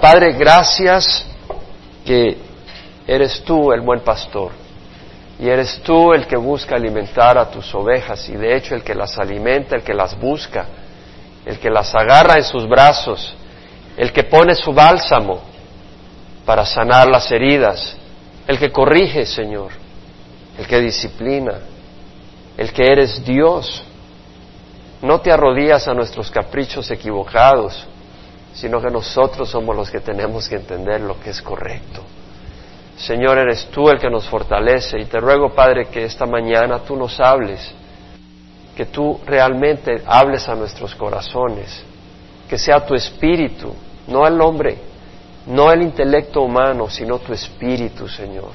Padre, gracias que eres tú el buen pastor y eres tú el que busca alimentar a tus ovejas y de hecho el que las alimenta, el que las busca, el que las agarra en sus brazos, el que pone su bálsamo para sanar las heridas, el que corrige, Señor, el que disciplina, el que eres Dios. No te arrodillas a nuestros caprichos equivocados, sino que nosotros somos los que tenemos que entender lo que es correcto. Señor, eres tú el que nos fortalece y te ruego, Padre, que esta mañana tú nos hables, que tú realmente hables a nuestros corazones, que sea tu espíritu, no el hombre, no el intelecto humano, sino tu espíritu, Señor,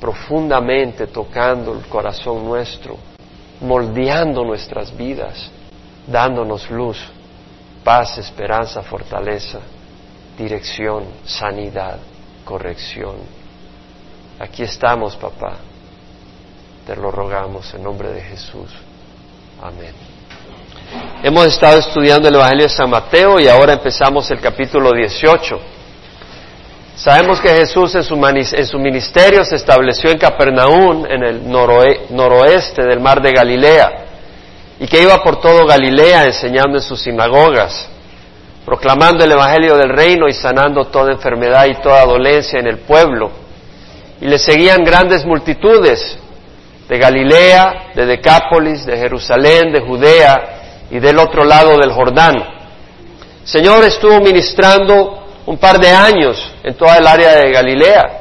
profundamente tocando el corazón nuestro, moldeando nuestras vidas, dándonos luz, paz, esperanza, fortaleza, dirección, sanidad, corrección. Aquí estamos, papá. Te lo rogamos en nombre de Jesús. Amén. Hemos estado estudiando el Evangelio de San Mateo y ahora empezamos el capítulo 18. Sabemos que Jesús en su, ministerio se estableció en Capernaum, en el noroeste del mar de Galilea, y que iba por todo Galilea enseñando en sus sinagogas, proclamando el Evangelio del reino y sanando toda enfermedad y toda dolencia en el pueblo y le seguían grandes multitudes de Galilea, de Decápolis, de Jerusalén, de Judea y del otro lado del Jordán. Señor estuvo ministrando un par de años en toda el área de Galilea,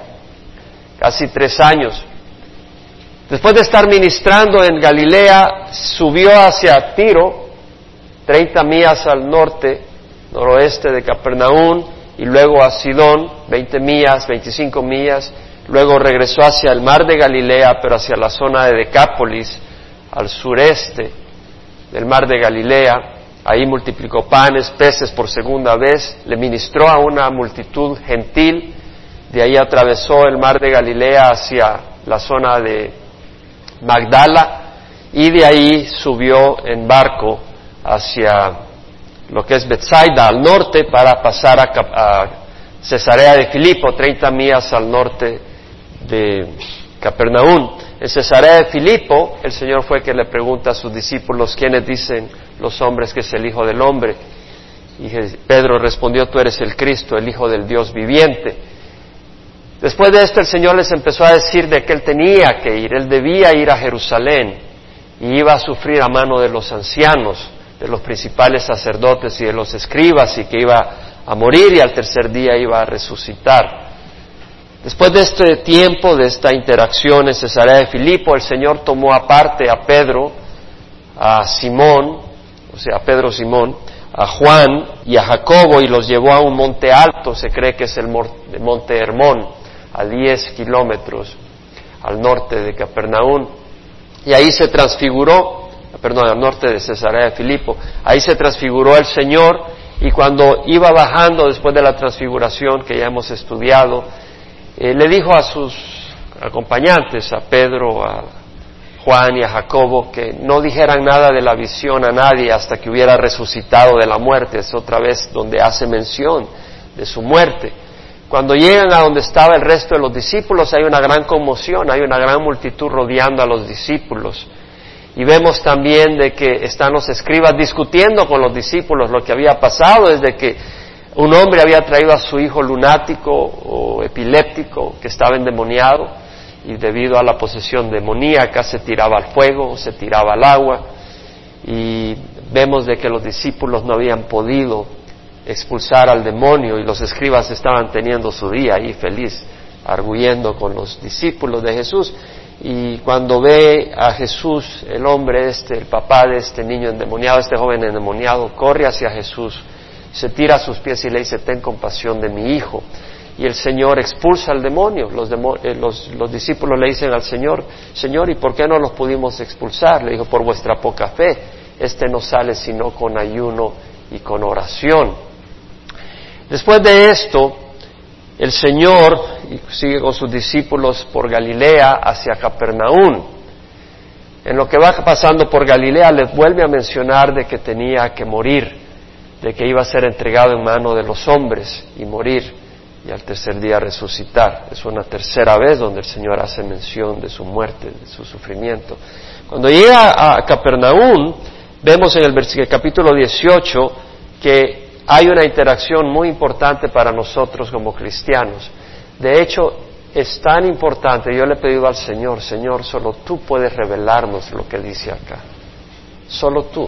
casi tres años. Después de estar ministrando en Galilea, subió hacia Tiro, 30 millas al norte, noroeste de Capernaum, y luego a Sidón, 20 millas, 25 millas, Luego regresó hacia el mar de Galilea, pero hacia la zona de Decápolis, al sureste del mar de Galilea. Ahí multiplicó panes, peces por segunda vez, le ministró a una multitud gentil. De ahí atravesó el mar de Galilea hacia la zona de Magdala y de ahí subió en barco hacia lo que es Bethsaida al norte para pasar a, a Cesarea de Filipo, 30 millas al norte de Capernaum. En Cesarea de Filipo, el Señor fue que le pregunta a sus discípulos quiénes dicen los hombres que es el Hijo del Hombre. Y Pedro respondió, tú eres el Cristo, el Hijo del Dios viviente. Después de esto el Señor les empezó a decir de que él tenía que ir, él debía ir a Jerusalén y iba a sufrir a mano de los ancianos, de los principales sacerdotes y de los escribas y que iba a morir y al tercer día iba a resucitar. Después de este tiempo, de esta interacción en Cesarea de Filipo, el Señor tomó aparte a Pedro, a Simón, o sea, a Pedro Simón, a Juan y a Jacobo y los llevó a un monte alto, se cree que es el monte Hermón, a 10 kilómetros al norte de Capernaum. Y ahí se transfiguró, perdón, al norte de Cesarea de Filipo, ahí se transfiguró el Señor y cuando iba bajando después de la transfiguración que ya hemos estudiado, eh, le dijo a sus acompañantes, a Pedro, a Juan y a Jacobo, que no dijeran nada de la visión a nadie hasta que hubiera resucitado de la muerte. Es otra vez donde hace mención de su muerte. Cuando llegan a donde estaba el resto de los discípulos hay una gran conmoción, hay una gran multitud rodeando a los discípulos. Y vemos también de que están los escribas discutiendo con los discípulos lo que había pasado desde que un hombre había traído a su hijo lunático o epiléptico que estaba endemoniado y debido a la posesión demoníaca se tiraba al fuego, se tiraba al agua y vemos de que los discípulos no habían podido expulsar al demonio y los escribas estaban teniendo su día ahí feliz, arguyendo con los discípulos de Jesús. Y cuando ve a Jesús, el hombre este, el papá de este niño endemoniado, este joven endemoniado, corre hacia Jesús se tira a sus pies y le dice, ten compasión de mi hijo. Y el Señor expulsa al demonio. Eh, los, discípulos le dicen al Señor, Señor, ¿y por qué no los pudimos expulsar? Le dijo, por vuestra poca fe. Este no sale sino con ayuno y con oración. Después de esto, el Señor sigue con sus discípulos por Galilea hacia Capernaum. En lo que va pasando por Galilea les vuelve a mencionar de que tenía que morir de que iba a ser entregado en mano de los hombres y morir y al tercer día resucitar. Es una tercera vez donde el Señor hace mención de su muerte, de su sufrimiento. Cuando llega a Capernaum, vemos en el, capítulo 18 que hay una interacción muy importante para nosotros como cristianos. De hecho, es tan importante, yo le he pedido al Señor, Señor, solo tú puedes revelarnos lo que dice acá. Solo tú.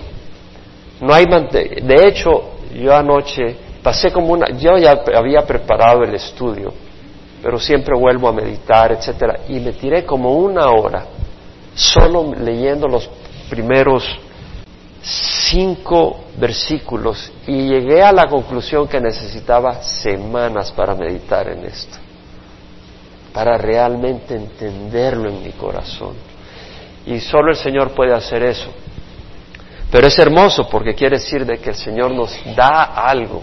No hay, de hecho, yo anoche pasé como una, yo ya había preparado el estudio, pero siempre vuelvo a meditar, etcétera, y me tiré como una hora solo leyendo los primeros cinco versículos y llegué a la conclusión que necesitaba semanas para meditar en esto, para realmente entenderlo en mi corazón. Y solo el Señor puede hacer eso. Pero es hermoso porque quiere decir de que el Señor nos da algo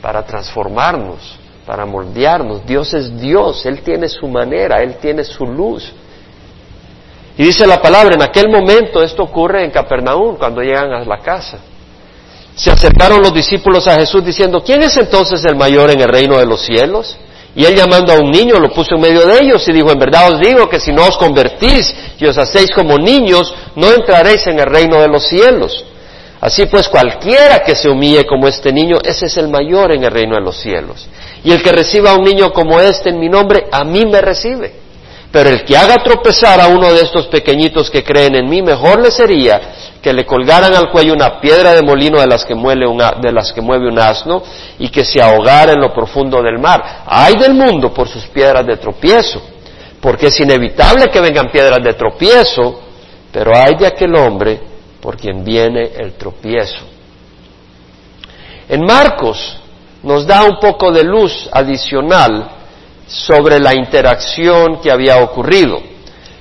para transformarnos, para moldearnos. Dios es Dios, Él tiene su manera, Él tiene su luz. Y dice la palabra, en aquel momento esto ocurre en Capernaum, cuando llegan a la casa. Se acercaron los discípulos a Jesús diciendo, ¿quién es entonces el mayor en el reino de los cielos? Y él llamando a un niño lo puso en medio de ellos y dijo, en verdad os digo que si no os convertís y os hacéis como niños, no entraréis en el reino de los cielos. Así pues, cualquiera que se humille como este niño, ese es el mayor en el reino de los cielos. Y el que reciba a un niño como este en mi nombre, a mí me recibe. Pero el que haga tropezar a uno de estos pequeñitos que creen en mí, mejor le sería que le colgaran al cuello una piedra de molino de las que, mueve, de las que mueve un asno y que se ahogara en lo profundo del mar. Hay del mundo por sus piedras de tropiezo, porque es inevitable que vengan piedras de tropiezo, pero hay de aquel hombre por quien viene el tropiezo. En Marcos nos da un poco de luz adicional sobre la interacción que había ocurrido.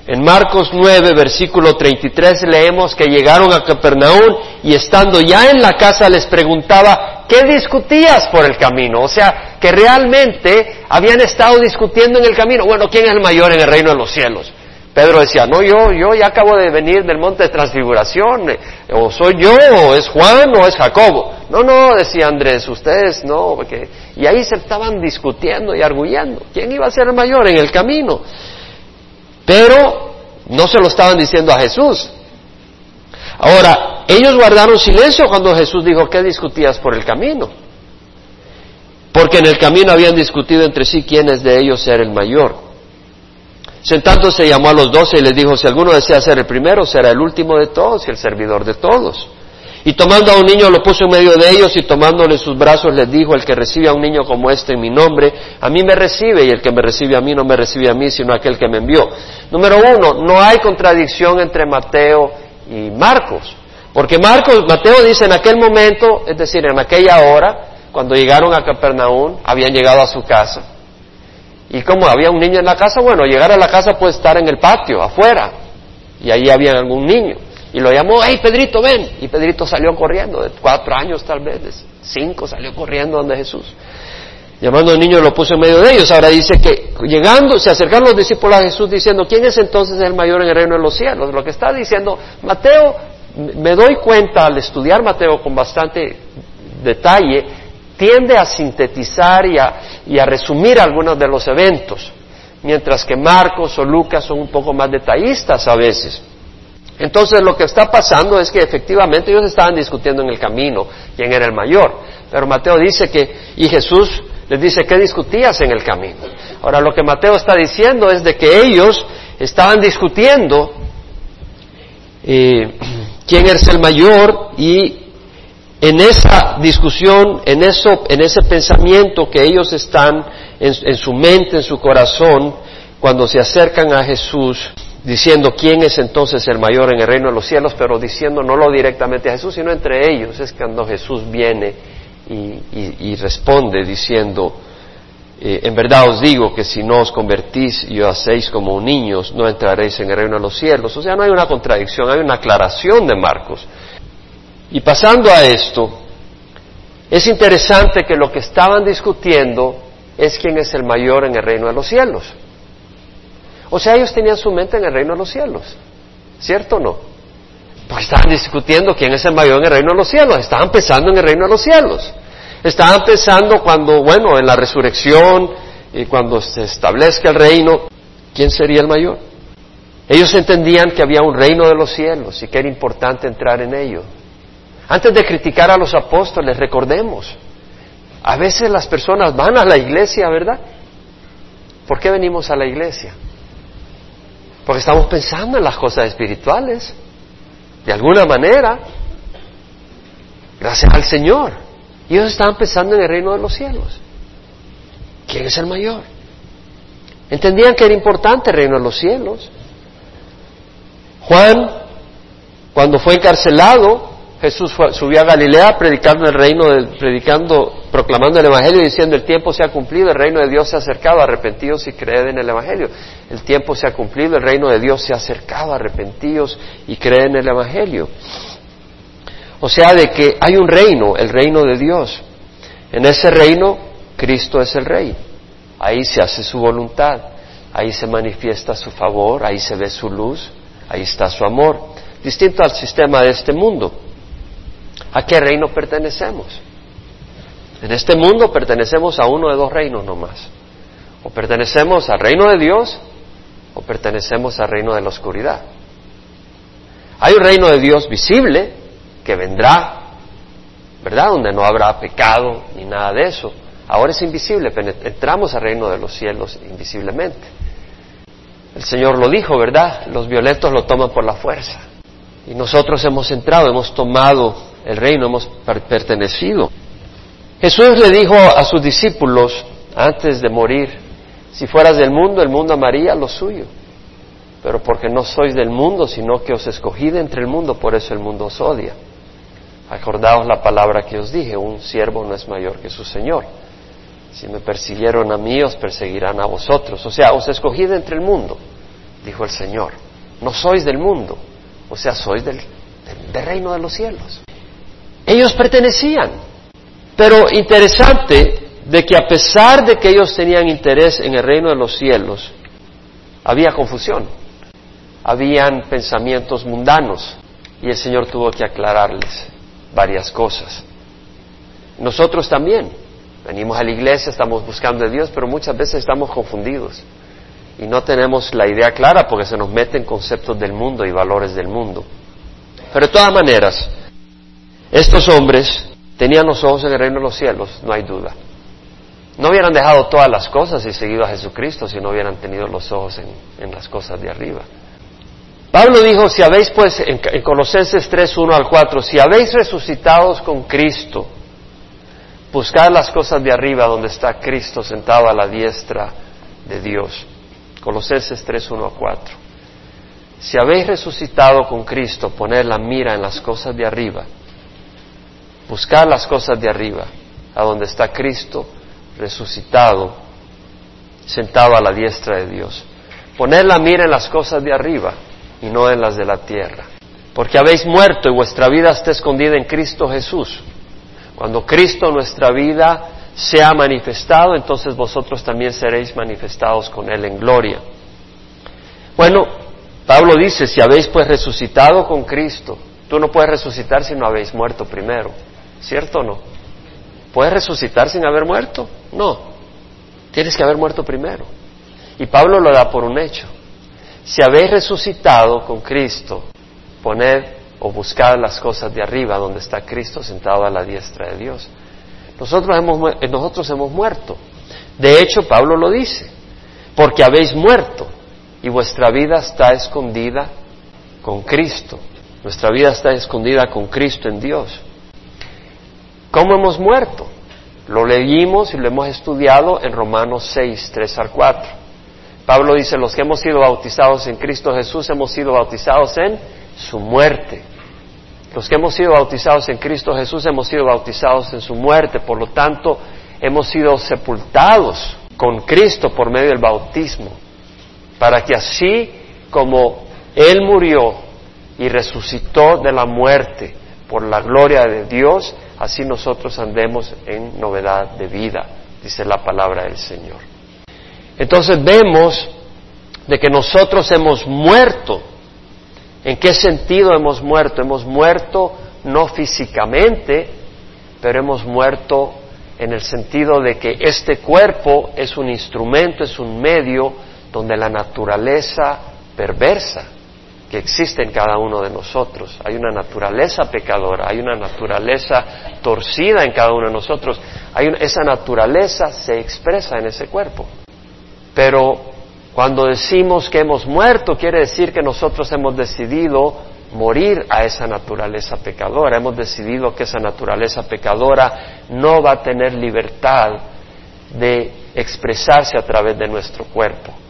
En Marcos 9, versículo 33 leemos que llegaron a Capernaum y estando ya en la casa les preguntaba, ¿qué discutías por el camino? O sea, que realmente habían estado discutiendo en el camino. Bueno, ¿quién es el mayor en el reino de los cielos? Pedro decía, no, yo, yo ya acabo de venir del monte de transfiguración, eh, o soy yo, o es Juan, o es Jacobo. No, no, decía Andrés, ustedes no, porque... Y ahí se estaban discutiendo y arguyendo. ¿Quién iba a ser el mayor en el camino? Pero no se lo estaban diciendo a Jesús. Ahora, ellos guardaron silencio cuando Jesús dijo, ¿qué discutías por el camino? Porque en el camino habían discutido entre sí quiénes de ellos era el mayor. Sentándose llamó a los doce y les dijo, si alguno desea ser el primero, será el último de todos y el servidor de todos. Y tomando a un niño lo puso en medio de ellos y tomándole sus brazos les dijo, el que recibe a un niño como este en mi nombre, a mí me recibe y el que me recibe a mí no me recibe a mí, sino aquel que me envió. Número uno, no hay contradicción entre Mateo y Marcos. Porque Marcos, Mateo dice en aquel momento, es decir, en aquella hora, cuando llegaron a Capernaum, habían llegado a su casa. Y como había un niño en la casa, bueno, llegar a la casa puede estar en el patio, afuera. Y ahí había algún niño. Y lo llamó, hey Pedrito, ven. Y Pedrito salió corriendo, de cuatro años tal vez, de cinco, salió corriendo donde Jesús. Llamando al niño lo puso en medio de ellos. Ahora dice que llegando, se acercaron los discípulos a Jesús diciendo, ¿quién es entonces el mayor en el reino de los cielos? Lo que está diciendo Mateo, me doy cuenta al estudiar Mateo con bastante detalle, tiende a sintetizar y a, y a resumir algunos de los eventos, mientras que Marcos o Lucas son un poco más detallistas a veces. Entonces lo que está pasando es que efectivamente ellos estaban discutiendo en el camino quién era el mayor. Pero Mateo dice que, y Jesús les dice, ¿qué discutías en el camino? Ahora lo que Mateo está diciendo es de que ellos estaban discutiendo eh, quién es el mayor y en esa discusión, en, eso, en ese pensamiento que ellos están en su mente, en su corazón, cuando se acercan a Jesús, diciendo quién es entonces el mayor en el reino de los cielos, pero diciendo no lo directamente a Jesús, sino entre ellos. Es cuando Jesús viene y, responde diciendo, eh, en verdad os digo que si no os convertís y os hacéis como niños, no entraréis en el reino de los cielos. O sea, no hay una contradicción, hay una aclaración de Marcos. Y pasando a esto, es interesante que lo que estaban discutiendo es quién es el mayor en el reino de los cielos. O sea, ellos tenían su mente en el reino de los cielos. ¿Cierto o no? Pues estaban discutiendo quién es el mayor en el reino de los cielos. Estaban pensando en el reino de los cielos. Estaban pensando cuando, bueno, en la resurrección y cuando se establezca el reino, ¿quién sería el mayor? Ellos entendían que había un reino de los cielos y que era importante entrar en ello. Antes de criticar a los apóstoles, recordemos, a veces las personas van a la iglesia, ¿verdad? ¿Por qué venimos a la iglesia? Porque estamos pensando en las cosas espirituales, de alguna manera, gracias al Señor. Y ellos estaban pensando en el reino de los cielos. ¿Quién es el mayor? Entendían que era importante el reino de los cielos. Juan, cuando fue encarcelado, Jesús subió a Galilea predicando el reino, predicando, proclamando el Evangelio y diciendo el tiempo se ha cumplido, el reino de Dios se ha acercado, arrepentidos y creed en el Evangelio. El tiempo se ha cumplido, el reino de Dios se ha acercado, arrepentidos y creed en el Evangelio. O sea, de que hay un reino, el reino de Dios. En ese reino, Cristo es el Rey. Ahí se hace su voluntad, ahí se manifiesta su favor, ahí se ve su luz, ahí está su amor. Distinto al sistema de este mundo. ¿A qué reino pertenecemos? En este mundo pertenecemos a uno de dos reinos nomás. O pertenecemos al reino de Dios o pertenecemos al reino de la oscuridad. Hay un reino de Dios visible que vendrá, ¿verdad? Donde no habrá pecado ni nada de eso. Ahora es invisible, entramos al reino de los cielos invisiblemente. El Señor lo dijo, ¿verdad? Los violentos lo toman por la fuerza. Y nosotros hemos entrado, hemos tomado el reino hemos pertenecido. Jesús le dijo a sus discípulos antes de morir, si fueras del mundo, el mundo amaría lo suyo, pero porque no sois del mundo, sino que os escogí de entre el mundo, por eso el mundo os odia. Acordaos la palabra que os dije, un siervo no es mayor que su Señor. Si me persiguieron a mí, os perseguirán a vosotros. O sea, os escogí de entre el mundo, dijo el Señor. No sois del mundo, o sea, sois del reino de los cielos. Ellos pertenecían. Pero interesante de que a pesar de que ellos tenían interés en el reino de los cielos, había confusión, habían pensamientos mundanos y el Señor tuvo que aclararles varias cosas. Nosotros también venimos a la iglesia, estamos buscando a Dios, pero muchas veces estamos confundidos y no tenemos la idea clara porque se nos meten conceptos del mundo y valores del mundo. Pero de todas maneras, estos hombres tenían los ojos en el reino de los cielos, no hay duda. No hubieran dejado todas las cosas y seguido a Jesucristo si no hubieran tenido los ojos en, las cosas de arriba. Pablo dijo, si habéis pues, en, en Colosenses 3, 1 al 4, si habéis resucitados con Cristo, buscad las cosas de arriba donde está Cristo sentado a la diestra de Dios. Colosenses 3, 1 al 4. Si habéis resucitado con Cristo, poned la mira en las cosas de arriba buscar las cosas de arriba, a donde está Cristo resucitado, sentado a la diestra de Dios. Poner la mira en las cosas de arriba y no en las de la tierra. Porque habéis muerto y vuestra vida está escondida en Cristo Jesús. Cuando Cristo nuestra vida sea manifestado, entonces vosotros también seréis manifestados con Él en gloria. Bueno, Pablo dice, si habéis pues resucitado con Cristo, tú no puedes resucitar si no habéis muerto primero. ¿Cierto o no? ¿Puedes resucitar sin haber muerto? No. Tienes que haber muerto primero. Y Pablo lo da por un hecho. Si habéis resucitado con Cristo, poned o buscad las cosas de arriba donde está Cristo sentado a la diestra de Dios. Nosotros hemos, eh, nosotros hemos muerto. De hecho, Pablo lo dice, porque habéis muerto y vuestra vida está escondida con Cristo. Nuestra vida está escondida con Cristo en Dios. ¿Cómo hemos muerto? Lo leímos y lo hemos estudiado en Romanos 6, 3 al 4. Pablo dice, los que hemos sido bautizados en Cristo Jesús hemos sido bautizados en su muerte. Los que hemos sido bautizados en Cristo Jesús hemos sido bautizados en su muerte. Por lo tanto, hemos sido sepultados con Cristo por medio del bautismo. Para que así como Él murió y resucitó de la muerte por la gloria de Dios, así nosotros andemos en novedad de vida, dice la palabra del Señor. Entonces vemos de que nosotros hemos muerto ¿En qué sentido hemos muerto? Hemos muerto no físicamente, pero hemos muerto en el sentido de que este cuerpo es un instrumento, es un medio donde la naturaleza perversa que existe en cada uno de nosotros. Hay una naturaleza pecadora, hay una naturaleza torcida en cada uno de nosotros. Hay esa naturaleza se expresa en ese cuerpo. Pero cuando decimos que hemos muerto, quiere decir que nosotros hemos decidido morir a esa naturaleza pecadora. Hemos decidido que esa naturaleza pecadora no va a tener libertad de expresarse a través de nuestro cuerpo.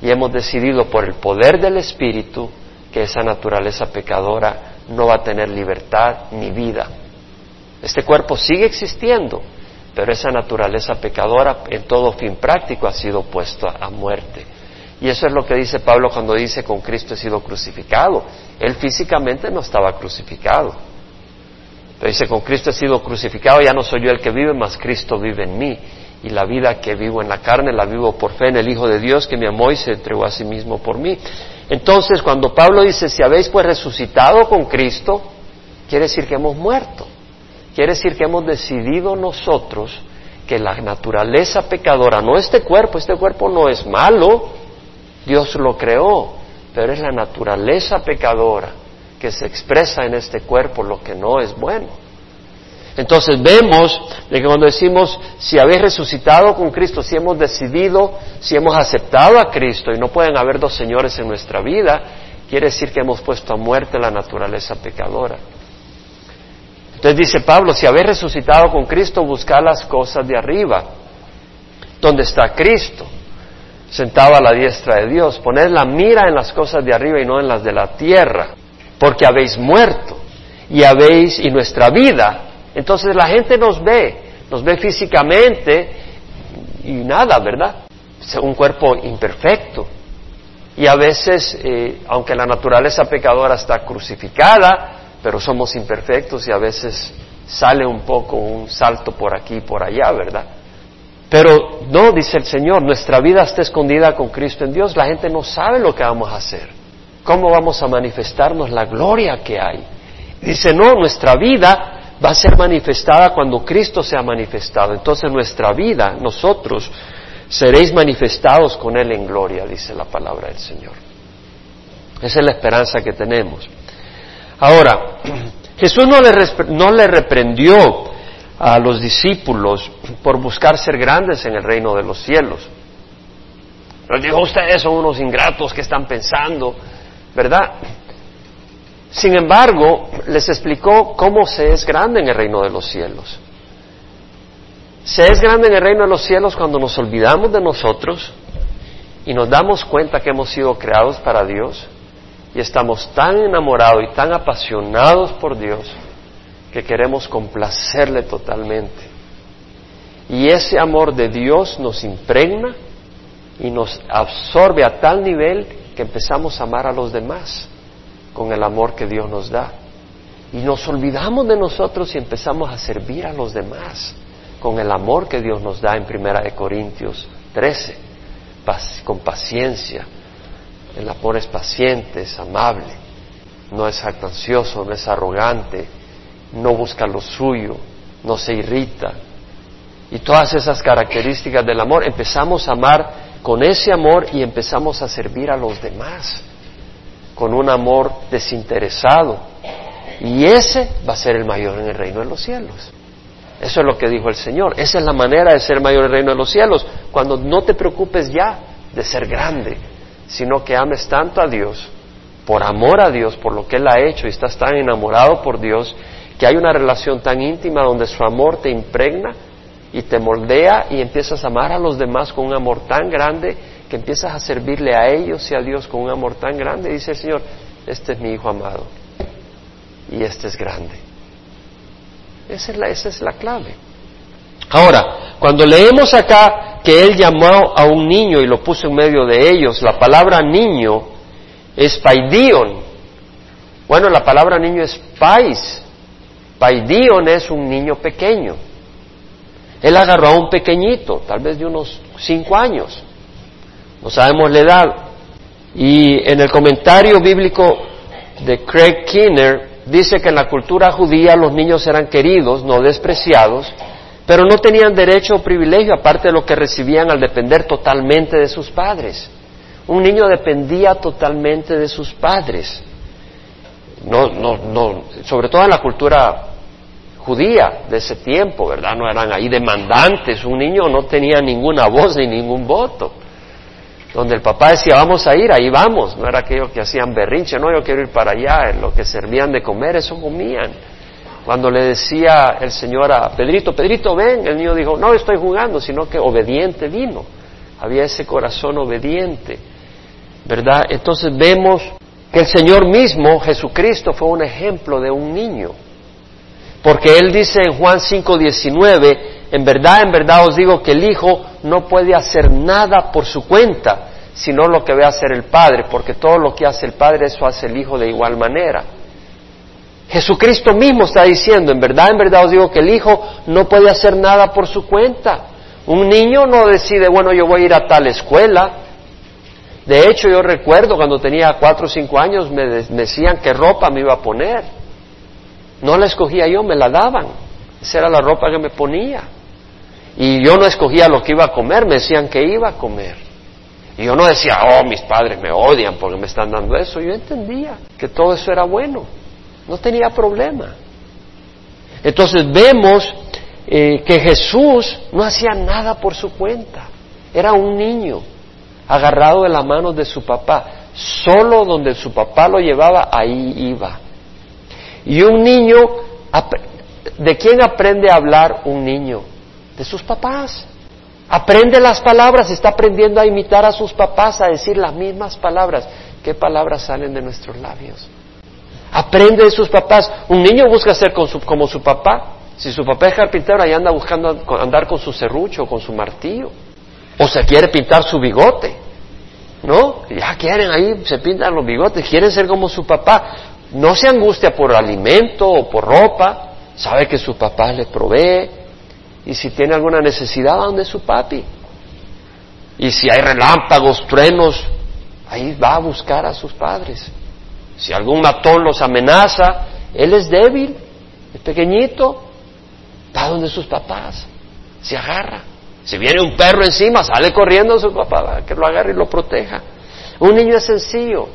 Y hemos decidido por el poder del Espíritu que esa naturaleza pecadora no va a tener libertad ni vida. Este cuerpo sigue existiendo, pero esa naturaleza pecadora en todo fin práctico ha sido puesta a muerte. Y eso es lo que dice Pablo cuando dice con Cristo he sido crucificado. Él físicamente no estaba crucificado. Pero dice con Cristo he sido crucificado, ya no soy yo el que vive, mas Cristo vive en mí. Y la vida que vivo en la carne la vivo por fe en el Hijo de Dios que me amó y se entregó a sí mismo por mí. Entonces cuando Pablo dice si habéis pues resucitado con Cristo, quiere decir que hemos muerto. Quiere decir que hemos decidido nosotros que la naturaleza pecadora, no este cuerpo, este cuerpo no es malo, Dios lo creó, pero es la naturaleza pecadora que se expresa en este cuerpo lo que no es bueno. Entonces vemos de que cuando decimos si habéis resucitado con Cristo, si hemos decidido, si hemos aceptado a Cristo y no pueden haber dos señores en nuestra vida, quiere decir que hemos puesto a muerte la naturaleza pecadora. Entonces dice Pablo, si habéis resucitado con Cristo, buscad las cosas de arriba, donde está Cristo, sentado a la diestra de Dios. Poned la mira en las cosas de arriba y no en las de la tierra, porque habéis muerto y habéis, y nuestra vida. Entonces la gente nos ve, nos ve físicamente y nada, ¿verdad? Un cuerpo imperfecto. Y a veces, eh, aunque la naturaleza pecadora está crucificada, pero somos imperfectos y a veces sale un poco un salto por aquí y por allá, ¿verdad? Pero no, dice el Señor, nuestra vida está escondida con Cristo en Dios, la gente no sabe lo que vamos a hacer, cómo vamos a manifestarnos la gloria que hay. Dice, no, nuestra vida va a ser manifestada cuando Cristo sea manifestado. Entonces nuestra vida, nosotros, seréis manifestados con Él en gloria, dice la palabra del Señor. Esa es la esperanza que tenemos. Ahora, Jesús no le, no le reprendió a los discípulos por buscar ser grandes en el reino de los cielos. Les dijo, ustedes son unos ingratos que están pensando, ¿verdad? Sin embargo, les explicó cómo se es grande en el reino de los cielos. Se es grande en el reino de los cielos cuando nos olvidamos de nosotros y nos damos cuenta que hemos sido creados para Dios y estamos tan enamorados y tan apasionados por Dios que queremos complacerle totalmente. Y ese amor de Dios nos impregna y nos absorbe a tal nivel que empezamos a amar a los demás con el amor que Dios nos da. Y nos olvidamos de nosotros y empezamos a servir a los demás con el amor que Dios nos da en Primera de Corintios 13, con paciencia, el amor es paciente, es amable, no es jactancioso, no es arrogante, no busca lo suyo, no se irrita. Y todas esas características del amor, empezamos a amar con ese amor y empezamos a servir a los demás, con un amor desinteresado. Y ese va a ser el mayor en el reino de los cielos. Eso es lo que dijo el Señor. Esa es la manera de ser mayor en el reino de los cielos. Cuando no te preocupes ya de ser grande, sino que ames tanto a Dios, por amor a Dios, por lo que Él ha hecho y estás tan enamorado por Dios, que hay una relación tan íntima donde su amor te impregna y te moldea y empiezas a amar a los demás con un amor tan grande que empiezas a servirle a ellos y a Dios con un amor tan grande. Dice el Señor, este es mi Hijo amado y este es grande. Esa es la, esa es la clave. Ahora, cuando leemos acá que Él llamó a un niño y lo puso en medio de ellos, la palabra niño es paidion. Bueno, la palabra niño es pais. Paidion es un niño pequeño. Él agarró a un pequeñito, tal vez de unos cinco años. No sabemos la edad. Y en el comentario bíblico de Craig Kinner dice que en la cultura judía los niños eran queridos, no despreciados, pero no tenían derecho o privilegio aparte de lo que recibían al depender totalmente de sus padres. Un niño dependía totalmente de sus padres. No, no, no, sobre todo en la cultura judía de ese tiempo, ¿verdad? No eran ahí demandantes. Un niño no tenía ninguna voz ni ningún voto. Donde el papá decía, vamos a ir, ahí vamos. No era aquello que hacían berrinche, no, yo quiero ir para allá. Lo que servían de comer, eso comían. Cuando le decía el Señor a Pedrito, Pedrito, ven, el niño dijo, no estoy jugando, sino que obediente vino. Había ese corazón obediente, ¿verdad? Entonces vemos que el Señor mismo, Jesucristo, fue un ejemplo de un niño. Porque Él dice en Juan 5:19, en verdad, en verdad os digo que el Hijo no puede hacer nada por su cuenta, sino lo que ve hacer el Padre, porque todo lo que hace el Padre, eso hace el Hijo de igual manera. Jesucristo mismo está diciendo, en verdad, en verdad os digo que el Hijo no puede hacer nada por su cuenta. Un niño no decide, bueno, yo voy a ir a tal escuela. De hecho, yo recuerdo cuando tenía cuatro o cinco años me decían qué ropa me iba a poner. No la escogía yo, me la daban. Esa era la ropa que me ponía. Y yo no escogía lo que iba a comer, me decían que iba a comer. Y yo no decía, oh, mis padres me odian porque me están dando eso. Yo entendía que todo eso era bueno. No tenía problema. Entonces vemos eh, que Jesús no hacía nada por su cuenta. Era un niño agarrado de la mano de su papá. Solo donde su papá lo llevaba, ahí iba. Y un niño, ¿de quién aprende a hablar un niño? De sus papás. Aprende las palabras, está aprendiendo a imitar a sus papás, a decir las mismas palabras. ¿Qué palabras salen de nuestros labios? Aprende de sus papás. Un niño busca ser como su papá. Si su papá es carpintero, ahí anda buscando andar con su serrucho, con su martillo. O se quiere pintar su bigote. ¿No? Ya quieren ahí, se pintan los bigotes, quieren ser como su papá no se angustia por alimento o por ropa, sabe que su papá le provee y si tiene alguna necesidad, ¿a dónde es su papi? Y si hay relámpagos, truenos, ahí va a buscar a sus padres. Si algún matón los amenaza, él es débil, es pequeñito, va donde sus papás, se agarra. Si viene un perro encima, sale corriendo a su papá que lo agarre y lo proteja. Un niño es sencillo,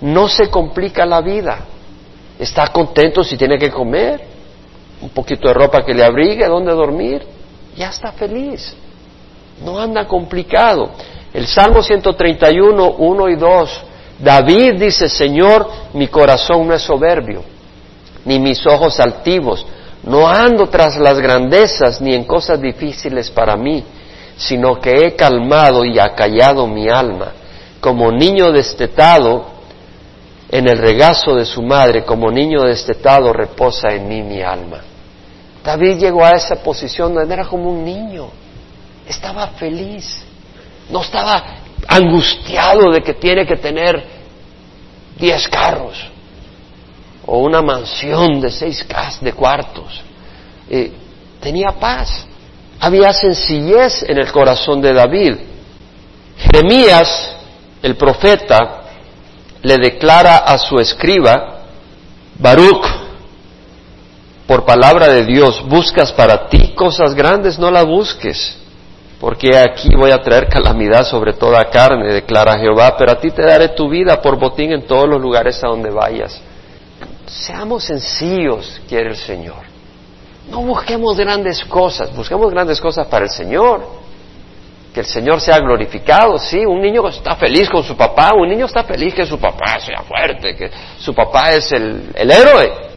no se complica la vida. Está contento si tiene que comer, un poquito de ropa que le abrigue, dónde dormir, ya está feliz. No anda complicado. El Salmo 131, 1 y 2, David dice, Señor, mi corazón no es soberbio, ni mis ojos altivos, no ando tras las grandezas ni en cosas difíciles para mí, sino que he calmado y acallado mi alma. Como niño destetado, en el regazo de su madre, como niño destetado, reposa en mí mi alma. David llegó a esa posición donde era como un niño, estaba feliz, no estaba angustiado de que tiene que tener diez carros o una mansión de seis cas de cuartos. Eh, tenía paz, había sencillez en el corazón de David. Jeremías, el profeta, le declara a su escriba, Baruch, por palabra de Dios, buscas para ti cosas grandes, no las busques, porque aquí voy a traer calamidad sobre toda carne, declara Jehová, pero a ti te daré tu vida por botín en todos los lugares a donde vayas. Seamos sencillos, quiere el Señor. No busquemos grandes cosas, busquemos grandes cosas para el Señor que el Señor sea glorificado, sí, un niño está feliz con su papá, un niño está feliz que su papá sea fuerte, que su papá es el, el héroe,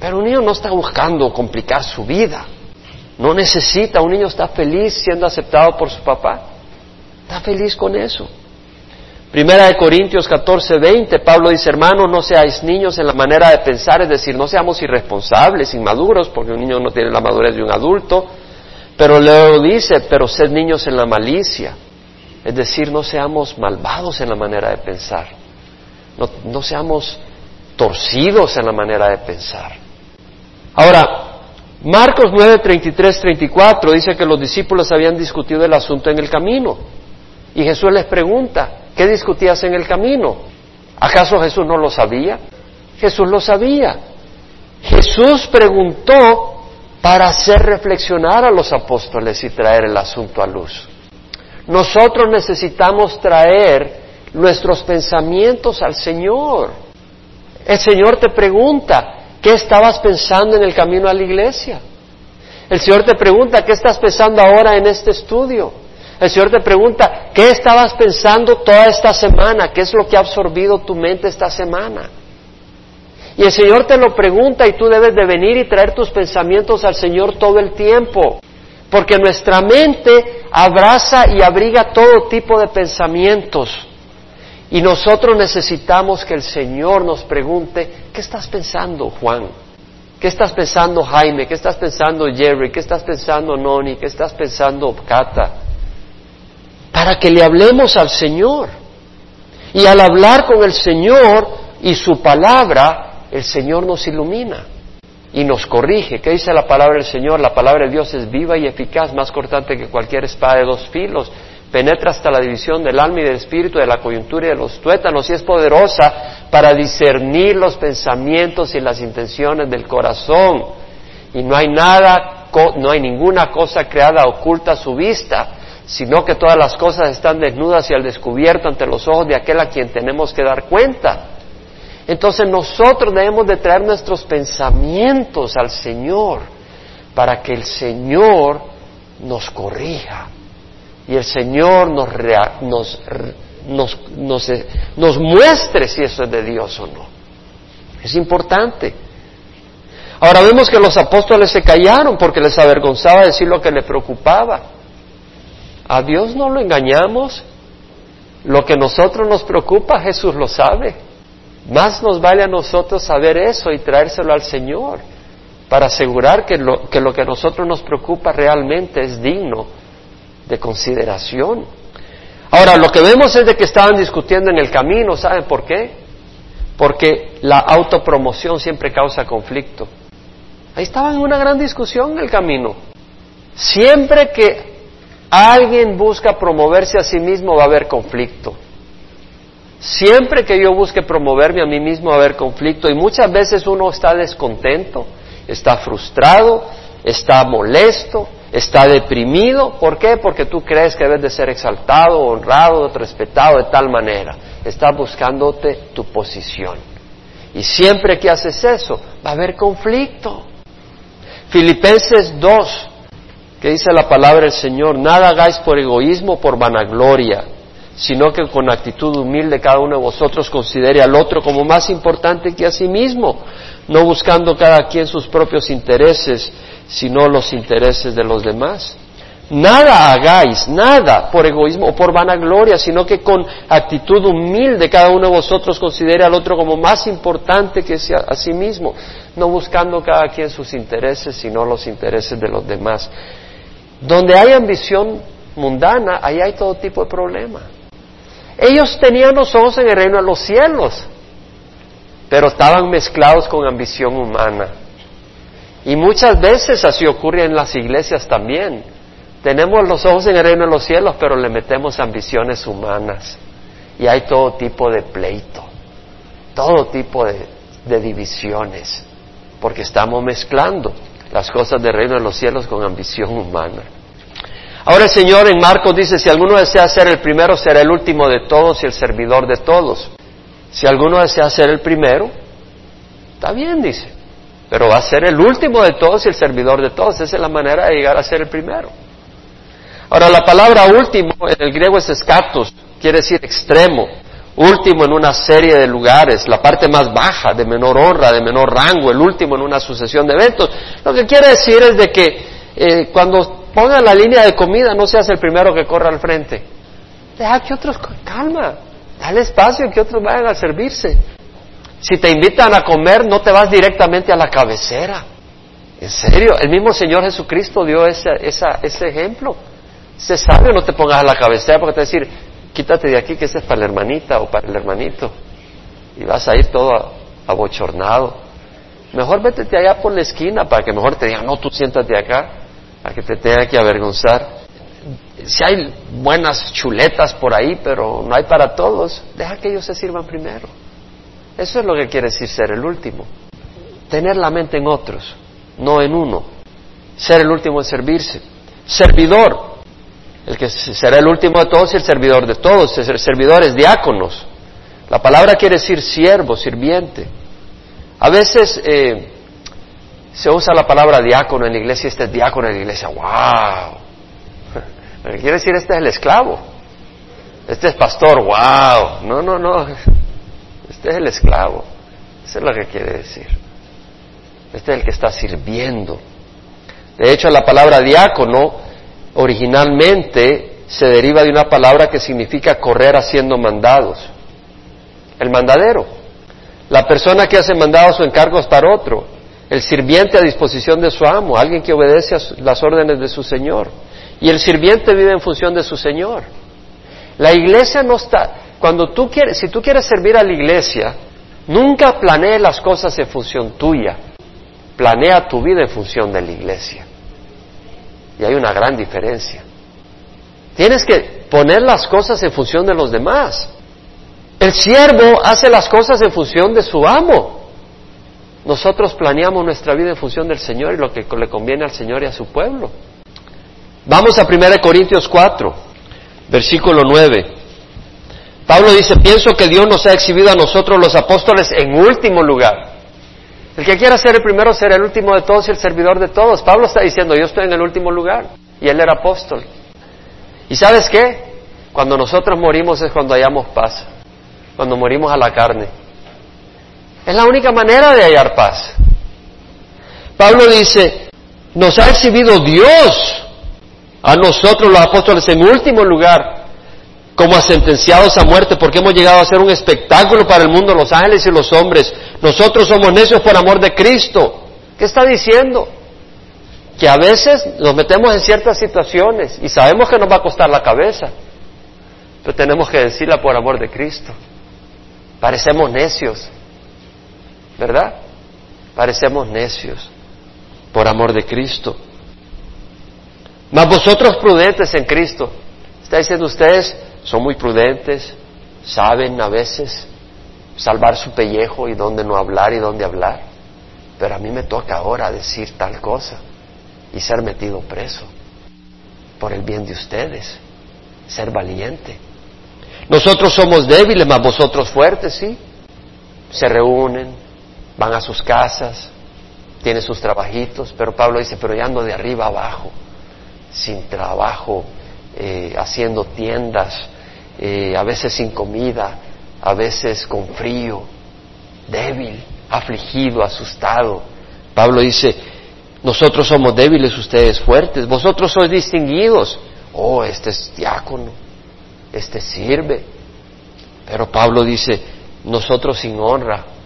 pero un niño no está buscando complicar su vida, no necesita, un niño está feliz siendo aceptado por su papá, está feliz con eso. Primera de Corintios 14, 20, Pablo dice, hermanos, no seáis niños en la manera de pensar, es decir, no seamos irresponsables, inmaduros, porque un niño no tiene la madurez de un adulto, pero luego dice, pero sed niños en la malicia. Es decir, no seamos malvados en la manera de pensar. No, seamos torcidos en la manera de pensar. Ahora, Marcos 9, 33, 34 dice que los discípulos habían discutido el asunto en el camino. Y Jesús les pregunta, ¿Qué discutías en el camino? ¿Acaso Jesús no lo sabía? Jesús lo sabía. Jesús preguntó para hacer reflexionar a los apóstoles y traer el asunto a luz. Nosotros necesitamos traer nuestros pensamientos al Señor. El Señor te pregunta, ¿qué estabas pensando en el camino a la iglesia? El Señor te pregunta, ¿qué estás pensando ahora en este estudio? El Señor te pregunta, ¿qué estabas pensando toda esta semana? ¿Qué es lo que ha absorbido tu mente esta semana? Y el Señor te lo pregunta y tú debes de venir y traer tus pensamientos al Señor todo el tiempo. Porque nuestra mente abraza y abriga todo tipo de pensamientos. Y nosotros necesitamos que el Señor nos pregunte, ¿qué estás pensando, Juan? ¿Qué estás pensando, Jaime? ¿Qué estás pensando, Jerry? ¿Qué estás pensando, Noni? ¿Qué estás pensando, Cata? Para que le hablemos al Señor. Y al hablar con el Señor y su palabra, el Señor nos ilumina y nos corrige. ¿Qué dice la palabra del Señor? La palabra de Dios es viva y eficaz, más cortante que cualquier espada de dos filos. Penetra hasta la división del alma y del espíritu, de la coyuntura y de los tuétanos, y es poderosa para discernir los pensamientos y las intenciones del corazón. Y no hay nada, no hay ninguna cosa creada oculta a su vista, sino que todas las cosas están desnudas y al descubierto ante los ojos de aquel a quien tenemos que dar cuenta. Entonces nosotros debemos de traer nuestros pensamientos al Señor para que el Señor nos corrija y el Señor nos, nos, nos, eh, nos muestre si eso es de Dios o no. Es importante. Ahora vemos que los apóstoles se callaron porque les avergonzaba decir lo que le preocupaba. A Dios no lo engañamos. Lo que nosotros nos preocupa, Jesús lo sabe. Más nos vale a nosotros saber eso y traérselo al Señor para asegurar que lo, que lo que a nosotros nos preocupa realmente es digno de consideración. Ahora, lo que vemos es de que estaban discutiendo en el camino, ¿saben por qué? Porque la autopromoción siempre causa conflicto. Ahí estaban en una gran discusión en el camino. Siempre que alguien busca promoverse a sí mismo va a haber conflicto. Siempre que yo busque promoverme a mí mismo va a haber conflicto y muchas veces uno está descontento, está frustrado, está molesto, está deprimido. ¿Por qué? Porque tú crees que debes de ser exaltado, honrado, respetado de tal manera. Estás buscándote tu posición. Y siempre que haces eso, va a haber conflicto. Filipenses 2, que dice la palabra del Señor, nada hagáis por egoísmo, por vanagloria sino que con actitud humilde cada uno de vosotros considere al otro como más importante que a sí mismo, no buscando cada quien sus propios intereses, sino los intereses de los demás. Nada hagáis, nada por egoísmo o por vanagloria, sino que con actitud humilde cada uno de vosotros considere al otro como más importante que a sí mismo, no buscando cada quien sus intereses, sino los intereses de los demás. Donde hay ambición mundana, ahí hay todo tipo de problemas. Ellos tenían los ojos en el reino de los cielos, pero estaban mezclados con ambición humana. Y muchas veces así ocurre en las iglesias también. Tenemos los ojos en el reino de los cielos, pero le metemos ambiciones humanas. Y hay todo tipo de pleito, todo tipo de, divisiones, porque estamos mezclando las cosas del reino de los cielos con ambición humana. Ahora el Señor en Marcos dice, si alguno desea ser el primero, será el último de todos y el servidor de todos. Si alguno desea ser el primero, está bien, dice, pero va a ser el último de todos y el servidor de todos. Esa es la manera de llegar a ser el primero. Ahora, la palabra último en el griego es escatos, quiere decir extremo, último en una serie de lugares, la parte más baja, de menor honra, de menor rango, el último en una sucesión de eventos. Lo que quiere decir es de que eh, cuando Ponga la línea de comida, no seas el primero que corra al frente. Deja que otros, calma, dale espacio que otros vayan a servirse. Si te invitan a comer, no te vas directamente a la cabecera. En serio, el mismo Señor Jesucristo dio ese, ese ejemplo. Se sabe, no te pongas a la cabecera porque te va a decir, quítate de aquí que ese es para la hermanita o para el hermanito. Y vas a ir todo abochornado. Mejor vétete allá por la esquina para que mejor te digan, no, tú siéntate acá a que te tenga que avergonzar. si hay buenas chuletas por ahí, pero no hay para todos, deja que ellos se sirvan primero. Eso es lo que quiere decir ser el último. Tener la mente en otros, no en uno. Ser el último en servirse. Servidor. El que será el último de todos y el servidor de todos. Servidores, diáconos. La palabra quiere decir siervo, sirviente. A veces eh, se usa la palabra diácono en la iglesia, este es diácono en la iglesia. ¡Wow! Quiere decir este es el esclavo. Este es pastor, wow. No, no, no. Este es el esclavo. Eso es lo que quiere decir. Este es el que está sirviendo. De hecho, la palabra diácono originalmente se deriva de una palabra que significa correr haciendo mandados. El mandadero. La persona que hace mandados o encargos para otro. El sirviente a disposición de su amo. Alguien que obedece a las órdenes de su Señor. Y el sirviente vive en función de su Señor. La iglesia no está, cuando tú quieres, si tú quieres servir a la iglesia, nunca planee las cosas en función tuya. Planea tu vida en función de la iglesia. Y hay una gran diferencia. Tienes que poner las cosas en función de los demás. El siervo hace las cosas en función de su amo. Nosotros planeamos nuestra vida en función del Señor y lo que le conviene al Señor y a su pueblo. Vamos a 1 Corintios 4, versículo 9. Pablo dice, pienso que Dios nos ha exhibido a nosotros los apóstoles en último lugar. El que quiera ser el primero será el último de todos y el servidor de todos. Pablo está diciendo, yo estoy en el último lugar y él era apóstol. ¿Y sabes qué? Cuando nosotros morimos es cuando hallamos paz, cuando morimos a la carne. Es la única manera de hallar paz. Pablo dice, nos ha exhibido Dios a nosotros los apóstoles en último lugar como sentenciados a muerte porque hemos llegado a ser un espectáculo para el mundo, los ángeles y los hombres. Nosotros somos necios por amor de Cristo. ¿Qué está diciendo? Que a veces nos metemos en ciertas situaciones y sabemos que nos va a costar la cabeza, pero tenemos que decirla por amor de Cristo. Parecemos necios, ¿verdad? Parecemos necios por amor de Cristo. Mas vosotros prudentes en Cristo, está diciendo ustedes, son muy prudentes, saben a veces salvar su pellejo y dónde no hablar y dónde hablar, pero a mí me toca ahora decir tal cosa y ser metido preso por el bien de ustedes, ser valiente. Nosotros somos débiles, mas vosotros fuertes, ¿sí? Se reúnen, van a sus casas, tienen sus trabajitos, pero Pablo dice, pero ya ando de arriba abajo sin trabajo, eh, haciendo tiendas, eh, a veces sin comida, a veces con frío, débil, afligido, asustado. Pablo dice, nosotros somos débiles, ustedes fuertes, vosotros sois distinguidos. Oh, este es diácono, este sirve. Pero Pablo dice, nosotros sin honra.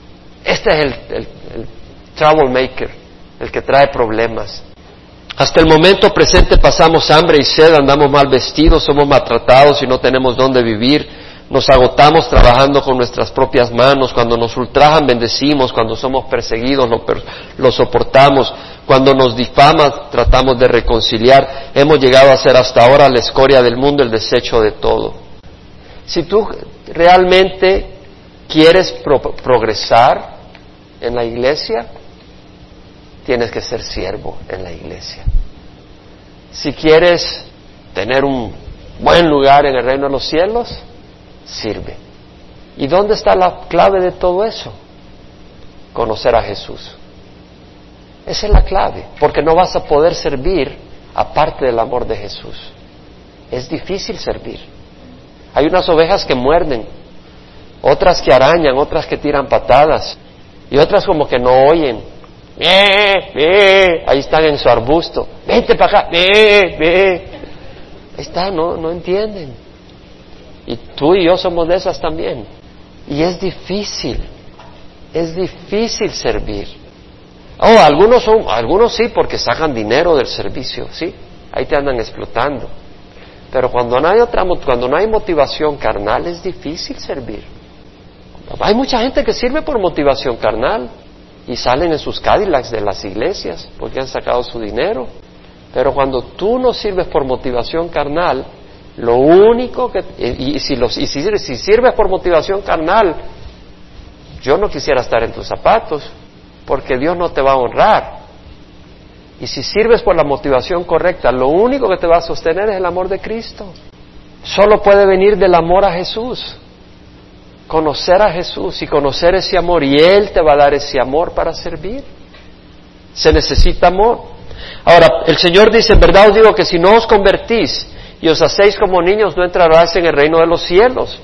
Este es el, el, el troublemaker, el que trae problemas. Hasta el momento presente pasamos hambre y sed, andamos mal vestidos, somos maltratados y no tenemos dónde vivir, nos agotamos trabajando con nuestras propias manos, cuando nos ultrajan bendecimos, cuando somos perseguidos lo, soportamos, cuando nos difaman tratamos de reconciliar, hemos llegado a ser hasta ahora la escoria del mundo, el desecho de todo. Si tú realmente quieres progresar en la iglesia, tienes que ser siervo en la iglesia. Si quieres tener un buen lugar en el reino de los cielos, sirve. ¿Y dónde está la clave de todo eso? Conocer a Jesús. Esa es la clave, porque no vas a poder servir aparte del amor de Jesús. Es difícil servir. Hay unas ovejas que muerden, otras que arañan, otras que tiran patadas y otras como que no oyen, Ahí están en su arbusto. Vente para acá. Ahí está, no, no entienden. Y tú y yo somos de esas también. Y es difícil. Es difícil servir. Oh, algunos son, algunos sí, porque sacan dinero del servicio, sí. Ahí te andan explotando. Pero cuando no hay otra, cuando no hay motivación carnal, es difícil servir. Hay mucha gente que sirve por motivación carnal y salen en sus Cadillacs de las iglesias porque han sacado su dinero. Pero cuando tú no sirves por motivación carnal, lo único que... Y, si, los, y si, si sirves por motivación carnal, yo no quisiera estar en tus zapatos, porque Dios no te va a honrar. Y si sirves por la motivación correcta, lo único que te va a sostener es el amor de Cristo. Solo puede venir del amor a Jesús. Conocer a Jesús y conocer ese amor y Él te va a dar ese amor para servir. Se necesita amor. Ahora, el Señor dice, en verdad os digo que si no os convertís y os hacéis como niños, no entrarás en el reino de los cielos.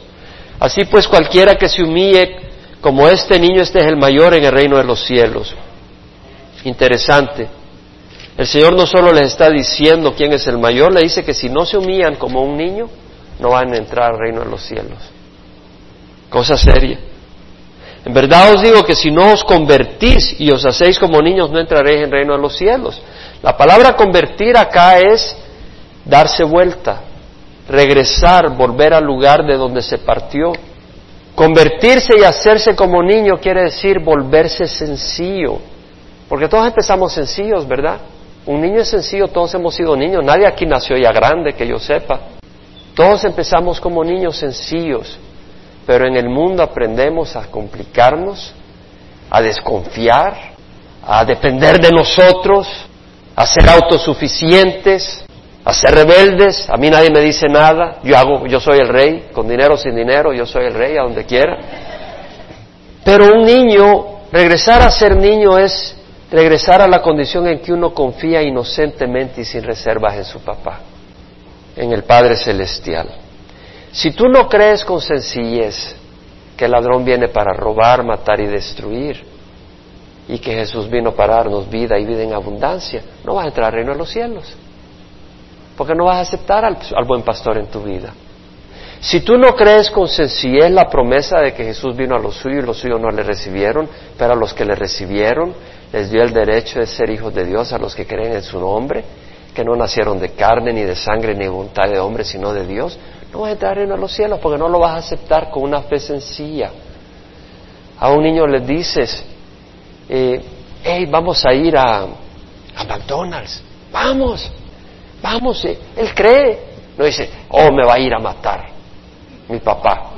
Así pues, cualquiera que se humille como este niño, este es el mayor en el reino de los cielos. Interesante. El Señor no solo les está diciendo quién es el mayor, le dice que si no se humillan como un niño, no van a entrar al reino de los cielos. Cosa seria. En verdad os digo que si no os convertís y os hacéis como niños, no entraréis en el reino de los cielos. La palabra convertir acá es darse vuelta, regresar, volver al lugar de donde se partió. Convertirse y hacerse como niño quiere decir volverse sencillo, porque todos empezamos sencillos, ¿verdad? Un niño es sencillo, todos hemos sido niños, nadie aquí nació ya grande, que yo sepa. Todos empezamos como niños sencillos, pero en el mundo aprendemos a complicarnos, a desconfiar, a depender de nosotros, a ser autosuficientes, a ser rebeldes. A mí nadie me dice nada, yo hago, yo soy el rey, con dinero o sin dinero, yo soy el rey a donde quiera. Pero un niño, regresar a ser niño es regresar a la condición en que uno confía inocentemente y sin reservas en su papá, en el Padre Celestial. Si tú no crees con sencillez que el ladrón viene para robar, matar y destruir, y que Jesús vino para darnos vida y vida en abundancia, no vas a entrar al reino de los cielos, porque no vas a aceptar al, al buen pastor en tu vida. Si tú no crees con sencillez la promesa de que Jesús vino a los suyos y los suyos no le recibieron, pero a los que le recibieron les dio el derecho de ser hijos de Dios a los que creen en su nombre, que no nacieron de carne, ni de sangre, ni de voluntad de hombre, sino de Dios, no vas a entrar en los cielos porque no lo vas a aceptar con una fe sencilla. A un niño le dices, eh, hey, vamos a ir a, McDonald's, vamos, vamos, eh". él cree, no dice, oh, me va a ir a matar mi papá,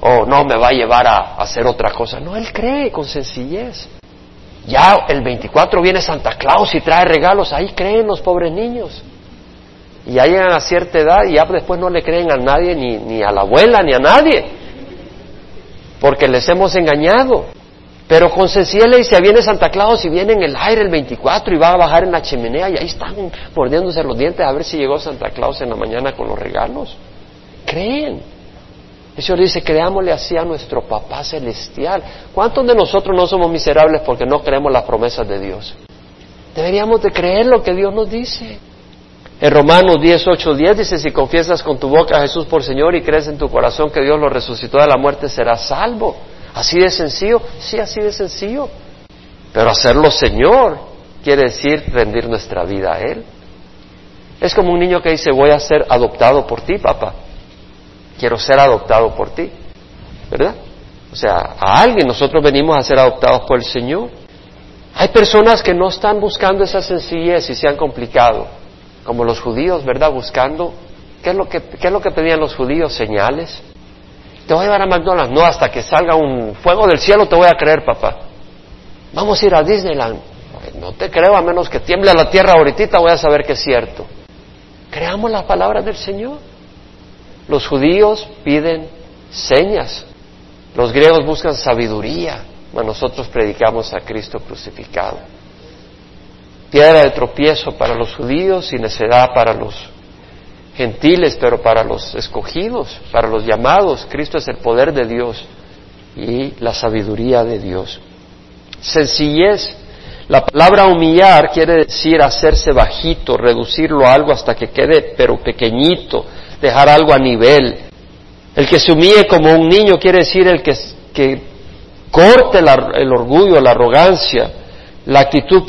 o no, me va a llevar a hacer otra cosa, no, él cree con sencillez. Ya el 24 viene Santa Claus y trae regalos, ahí creen los pobres niños. Y ya llegan a cierta edad y ya después no le creen a nadie, ni, ni a la abuela, ni a nadie, porque les hemos engañado. Pero con sencillez le dice, viene Santa Claus y viene en el aire el 24 y va a bajar en la chimenea y ahí están mordiéndose los dientes a ver si llegó Santa Claus en la mañana con los regalos. Creen. El Señor dice, creámosle así a nuestro Papá Celestial. ¿Cuántos de nosotros no somos miserables porque no creemos las promesas de Dios? Deberíamos de creer lo que Dios nos dice. En Romanos 10, 8, 10 dice, si confiesas con tu boca a Jesús por Señor y crees en tu corazón que Dios lo resucitó de la muerte, serás salvo. Así de sencillo, sí, así de sencillo. Pero hacerlo Señor quiere decir rendir nuestra vida a Él. Es como un niño que dice, voy a ser adoptado por ti, papá quiero ser adoptado por ti, ¿verdad? O sea, a alguien nosotros venimos a ser adoptados por el Señor. Hay personas que no están buscando esa sencillez y se han complicado, como los judíos, ¿verdad? Buscando, ¿qué es lo que, qué es lo que pedían los judíos? Señales. Te voy a llevar a McDonald's, no, hasta que salga un fuego del cielo te voy a creer, papá. Vamos a ir a Disneyland. No te creo, a menos que tiemble la tierra ahorita voy a saber que es cierto. Creamos las palabras del Señor. Los judíos piden señas, los griegos buscan sabiduría, nosotros predicamos a Cristo crucificado. Piedra de tropiezo para los judíos y necedad para los gentiles, pero para los escogidos, para los llamados, Cristo es el poder de Dios y la sabiduría de Dios. Sencillez. La palabra humillar quiere decir hacerse bajito, reducirlo a algo hasta que quede pero pequeñito, dejar algo a nivel. El que se humille como un niño quiere decir el que, que corte el orgullo, la arrogancia, la actitud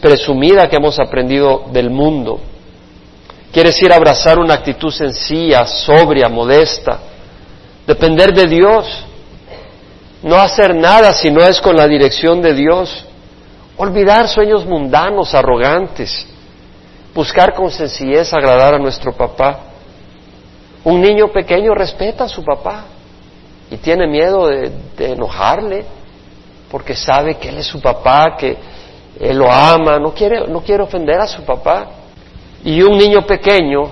presumida que hemos aprendido del mundo. Quiere decir abrazar una actitud sencilla, sobria, modesta, depender de Dios, no hacer nada si no es con la dirección de Dios, olvidar sueños mundanos, arrogantes, buscar con sencillez agradar a nuestro papá. Un niño pequeño respeta a su papá y tiene miedo de, enojarle porque sabe que él es su papá, que él lo ama, no quiere, no quiere ofender a su papá. Y un niño pequeño,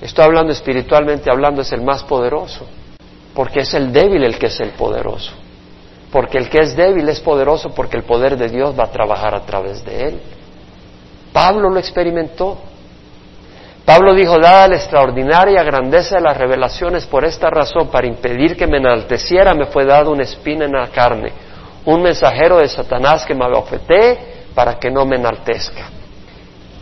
estoy hablando espiritualmente hablando, es el más poderoso, porque es el débil el que es el poderoso. Porque el que es débil es poderoso porque el poder de Dios va a trabajar a través de él. Pablo lo experimentó. Pablo dijo, dada la extraordinaria grandeza de las revelaciones, por esta razón, para impedir que me enalteciera, me fue dado una espina en la carne, un mensajero de Satanás que me abofeté para que no me enaltezca.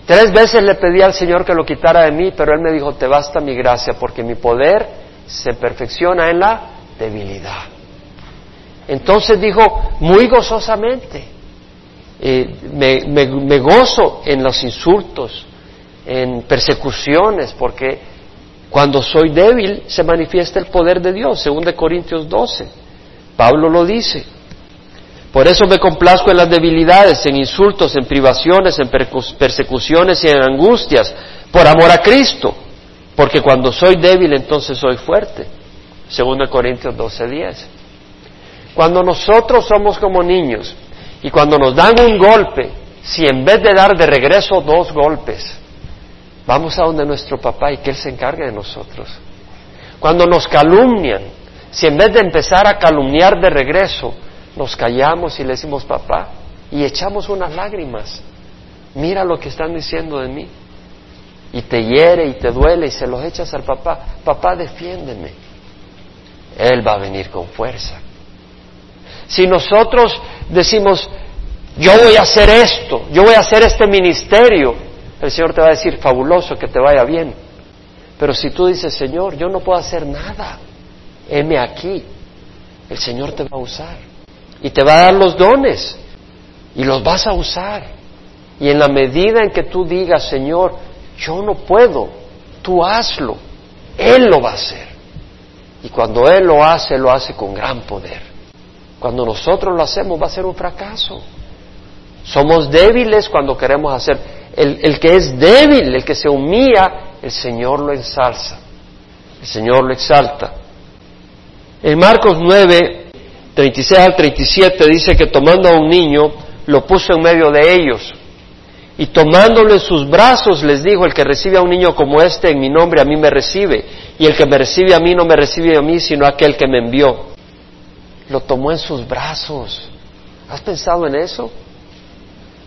Tres veces le pedí al Señor que lo quitara de mí, pero Él me dijo, te basta mi gracia, porque mi poder se perfecciona en la debilidad. Entonces dijo, muy gozosamente, eh, me, gozo en los insultos, en persecuciones, porque cuando soy débil se manifiesta el poder de Dios, según de Corintios 12. Pablo lo dice. Por eso me complazco en las debilidades, en insultos, en privaciones, en persecuciones y en angustias, por amor a Cristo, porque cuando soy débil entonces soy fuerte. Según de Corintios 12:10. Cuando nosotros somos como niños y cuando nos dan un golpe, si en vez de dar de regreso dos golpes, vamos a donde nuestro papá y que Él se encargue de nosotros. Cuando nos calumnian, si en vez de empezar a calumniar de regreso, nos callamos y le decimos papá y echamos unas lágrimas, mira lo que están diciendo de mí. Y te hiere y te duele y se los echas al papá, papá defiéndeme. Él va a venir con fuerza. Si nosotros decimos, yo voy a hacer esto, yo voy a hacer este ministerio, el Señor te va a decir, fabuloso, que te vaya bien. Pero si tú dices, Señor, yo no puedo hacer nada, heme aquí, el Señor te va a usar y te va a dar los dones y los vas a usar. Y en la medida en que tú digas, Señor, yo no puedo, tú hazlo, Él lo va a hacer. Y cuando Él lo hace, lo hace con gran poder. Cuando nosotros lo hacemos va a ser un fracaso. Somos débiles cuando queremos hacer. El, que es débil, el que se humilla, el Señor lo ensalza. El Señor lo exalta. En Marcos 9, 36 al 37 dice que tomando a un niño, lo puso en medio de ellos. Y tomándolo en sus brazos les dijo, el que recibe a un niño como este en mi nombre a mí me recibe. Y el que me recibe a mí no me recibe a mí, sino a aquel que me envió lo tomó en sus brazos. ¿Has pensado en eso?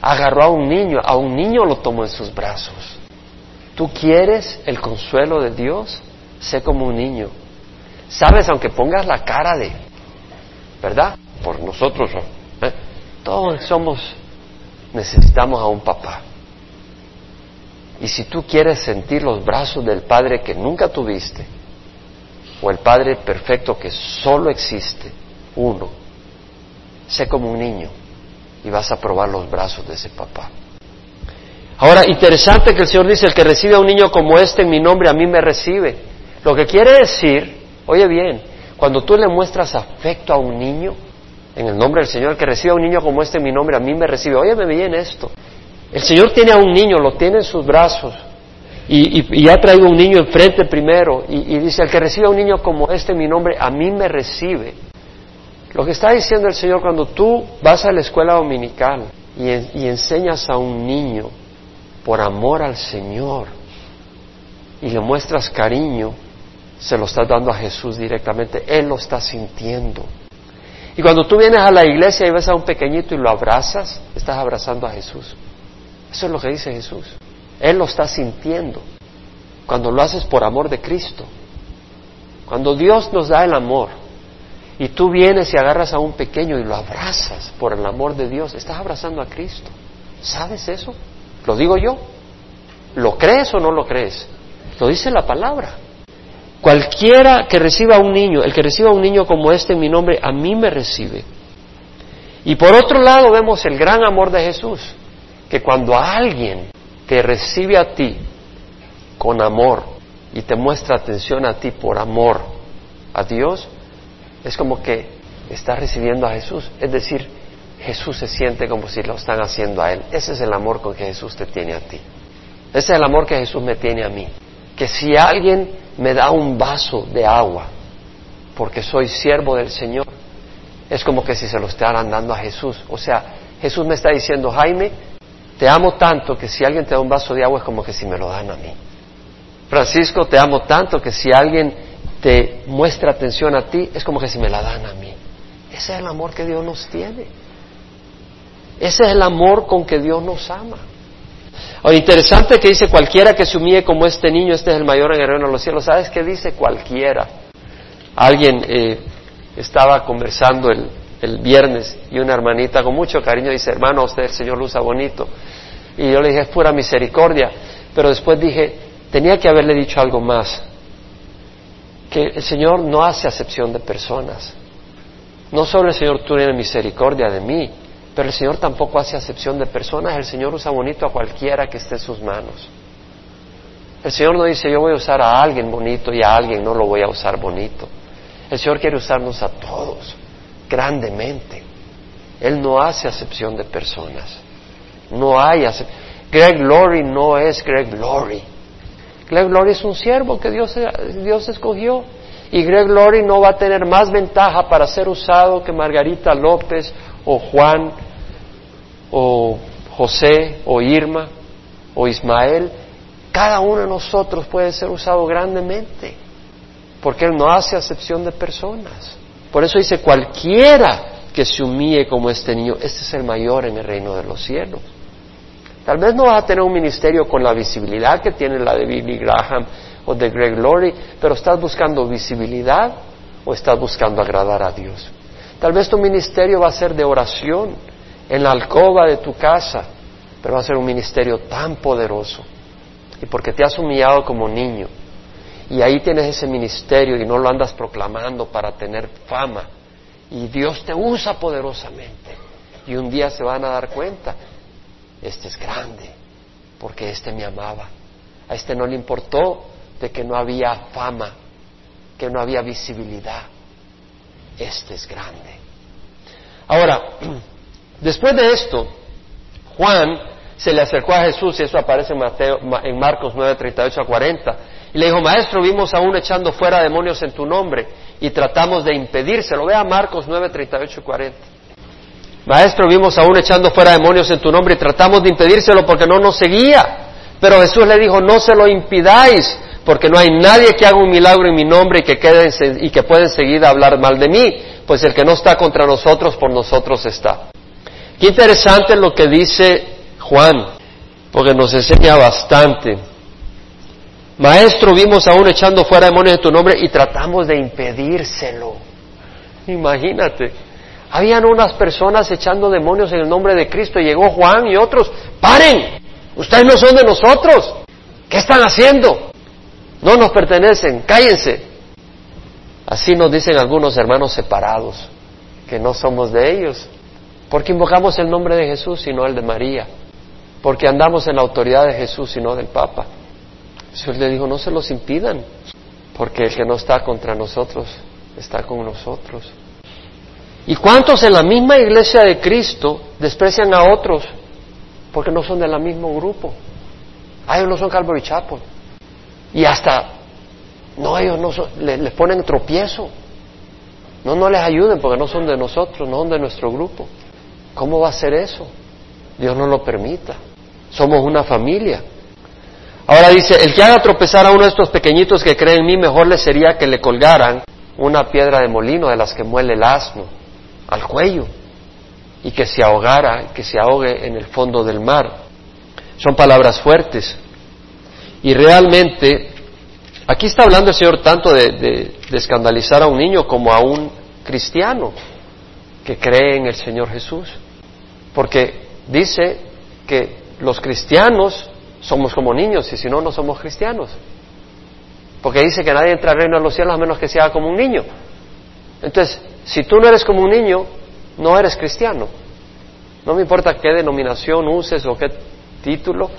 Agarró a un niño, a un niño lo tomó en sus brazos. ¿Tú quieres el consuelo de Dios? Sé como un niño. Sabes, aunque pongas la cara de, ¿verdad? Por nosotros, ¿eh? todos somos, necesitamos a un papá. Y si tú quieres sentir los brazos del Padre que nunca tuviste, o el Padre perfecto que solo existe, uno. Sé como un niño y vas a probar los brazos de ese papá. Ahora, interesante que el Señor dice, el que recibe a un niño como este en mi nombre, a mí me recibe. Lo que quiere decir, oye bien, cuando tú le muestras afecto a un niño, en el nombre del Señor, el que recibe a un niño como este en mi nombre, a mí me recibe. Óyeme bien esto. El Señor tiene a un niño, lo tiene en sus brazos, y, ha traído un niño enfrente primero, y, y dice, el que recibe a un niño como este en mi nombre, a mí me recibe. Lo que está diciendo el Señor cuando tú vas a la escuela dominical y, enseñas a un niño por amor al Señor y le muestras cariño, se lo estás dando a Jesús directamente, Él lo está sintiendo. Y cuando tú vienes a la iglesia y ves a un pequeñito y lo abrazas, estás abrazando a Jesús. Eso es lo que dice Jesús. Él lo está sintiendo. Cuando lo haces por amor de Cristo. Cuando Dios nos da el amor, y tú vienes y agarras a un pequeño y lo abrazas por el amor de Dios, estás abrazando a Cristo. ¿Sabes eso? Lo digo yo. ¿Lo crees o no lo crees? Lo dice la palabra. Cualquiera que reciba a un niño, el que reciba a un niño como este en mi nombre, a mí me recibe. Y por otro lado vemos el gran amor de Jesús, que cuando alguien te recibe a ti con amor y te muestra atención a ti por amor a Dios, es como que está recibiendo a Jesús. Es decir, Jesús se siente como si lo están haciendo a Él. Ese es el amor con que Jesús te tiene a ti. Ese es el amor que Jesús me tiene a mí. Que si alguien me da un vaso de agua, porque soy siervo del Señor, es como que si se lo estaran dando a Jesús. O sea, Jesús me está diciendo, Jaime, te amo tanto que si alguien te da un vaso de agua es como que si me lo dan a mí. Francisco, te amo tanto que si alguien te muestra atención a ti es como que si me la dan a mí. Ese es el amor que Dios nos tiene. Ese es el amor con que Dios nos ama. Ahora, interesante que dice cualquiera que se humille como este niño, este es el mayor en el reino de los cielos. ¿Sabes qué dice cualquiera? Alguien eh, estaba conversando el, el viernes y una hermanita con mucho cariño dice, hermano, usted el Señor lo usa bonito. Y yo le dije, es pura misericordia. Pero después dije, tenía que haberle dicho algo más. Que el Señor no hace acepción de personas. No solo el Señor tiene misericordia de mí, pero el Señor tampoco hace acepción de personas. El Señor usa bonito a cualquiera que esté en sus manos. El Señor no dice, yo voy a usar a alguien bonito y a alguien no lo voy a usar bonito. El Señor quiere usarnos a todos grandemente. Él no hace acepción de personas. No hay acepción. Greg Glory no es Greg Glory. Greg Glory es un siervo que Dios, Dios escogió. Y Greg Glory no va a tener más ventaja para ser usado que Margarita López o Juan o José o Irma o Ismael. Cada uno de nosotros puede ser usado grandemente porque Él no hace acepción de personas. Por eso dice, cualquiera que se humille como este niño, este es el mayor en el reino de los cielos. Tal vez no vas a tener un ministerio con la visibilidad que tiene la de Billy Graham o de Greg Laurie, pero estás buscando visibilidad o estás buscando agradar a Dios. Tal vez tu ministerio va a ser de oración en la alcoba de tu casa, pero va a ser un ministerio tan poderoso. Y porque te has humillado como niño, y ahí tienes ese ministerio y no lo andas proclamando para tener fama. Y Dios te usa poderosamente. Y un día se van a dar cuenta, este es grande, porque este me amaba. A este no le importó de que no había fama, que no había visibilidad. Este es grande. Ahora, después de esto, Juan se le acercó a Jesús, y eso aparece en, Mateo, en Marcos 9, 38 a 40, y le dijo, maestro, vimos a uno echando fuera demonios en tu nombre y tratamos de impedírselo. Vea Marcos 9, 38 y 40. Maestro, vimos a uno echando fuera demonios en tu nombre y tratamos de impedírselo porque no nos seguía. Pero Jesús le dijo, no se lo impidáis, porque no hay nadie que haga un milagro en mi nombre y que, quede, y que pueda enseguida hablar mal de mí, pues el que no está contra nosotros, por nosotros está. Qué interesante lo que dice Juan, porque nos enseña bastante. Maestro, vimos a uno echando fuera demonios en tu nombre y tratamos de impedírselo. Imagínate. Habían unas personas echando demonios en el nombre de Cristo y llegó Juan y otros. ¡Paren! Ustedes no son de nosotros. ¿Qué están haciendo? No nos pertenecen. Cállense. Así nos dicen algunos hermanos separados, que no somos de ellos. Porque invocamos el nombre de Jesús y no el de María. Porque andamos en la autoridad de Jesús y no del Papa. Jesús le dijo, no se los impidan, porque el que no está contra nosotros está con nosotros. ¿Y cuántos en la misma iglesia de Cristo desprecian a otros porque no son del mismo grupo? Ah, ellos no son Calvary Chapel. Y hasta, no, ellos no son, les, ponen tropiezo. No, no les ayuden porque no son de nosotros, no son de nuestro grupo. ¿Cómo va a ser eso? Dios no lo permita. Somos una familia. Ahora dice, el que haga tropezar a uno de estos pequeñitos que creen en mí, mejor le sería que le colgaran una piedra de molino de las que muele el asno al cuello y que se ahogara, que se ahogue en el fondo del mar. Son palabras fuertes. Y realmente, aquí está hablando el Señor tanto de, escandalizar a un niño como a un cristiano que cree en el Señor Jesús. Porque dice que los cristianos somos como niños y si no, no somos cristianos. Porque dice que nadie entra al reino de los cielos a menos que sea como un niño. Entonces, si tú no eres como un niño, no eres cristiano. No me importa qué denominación uses o qué título,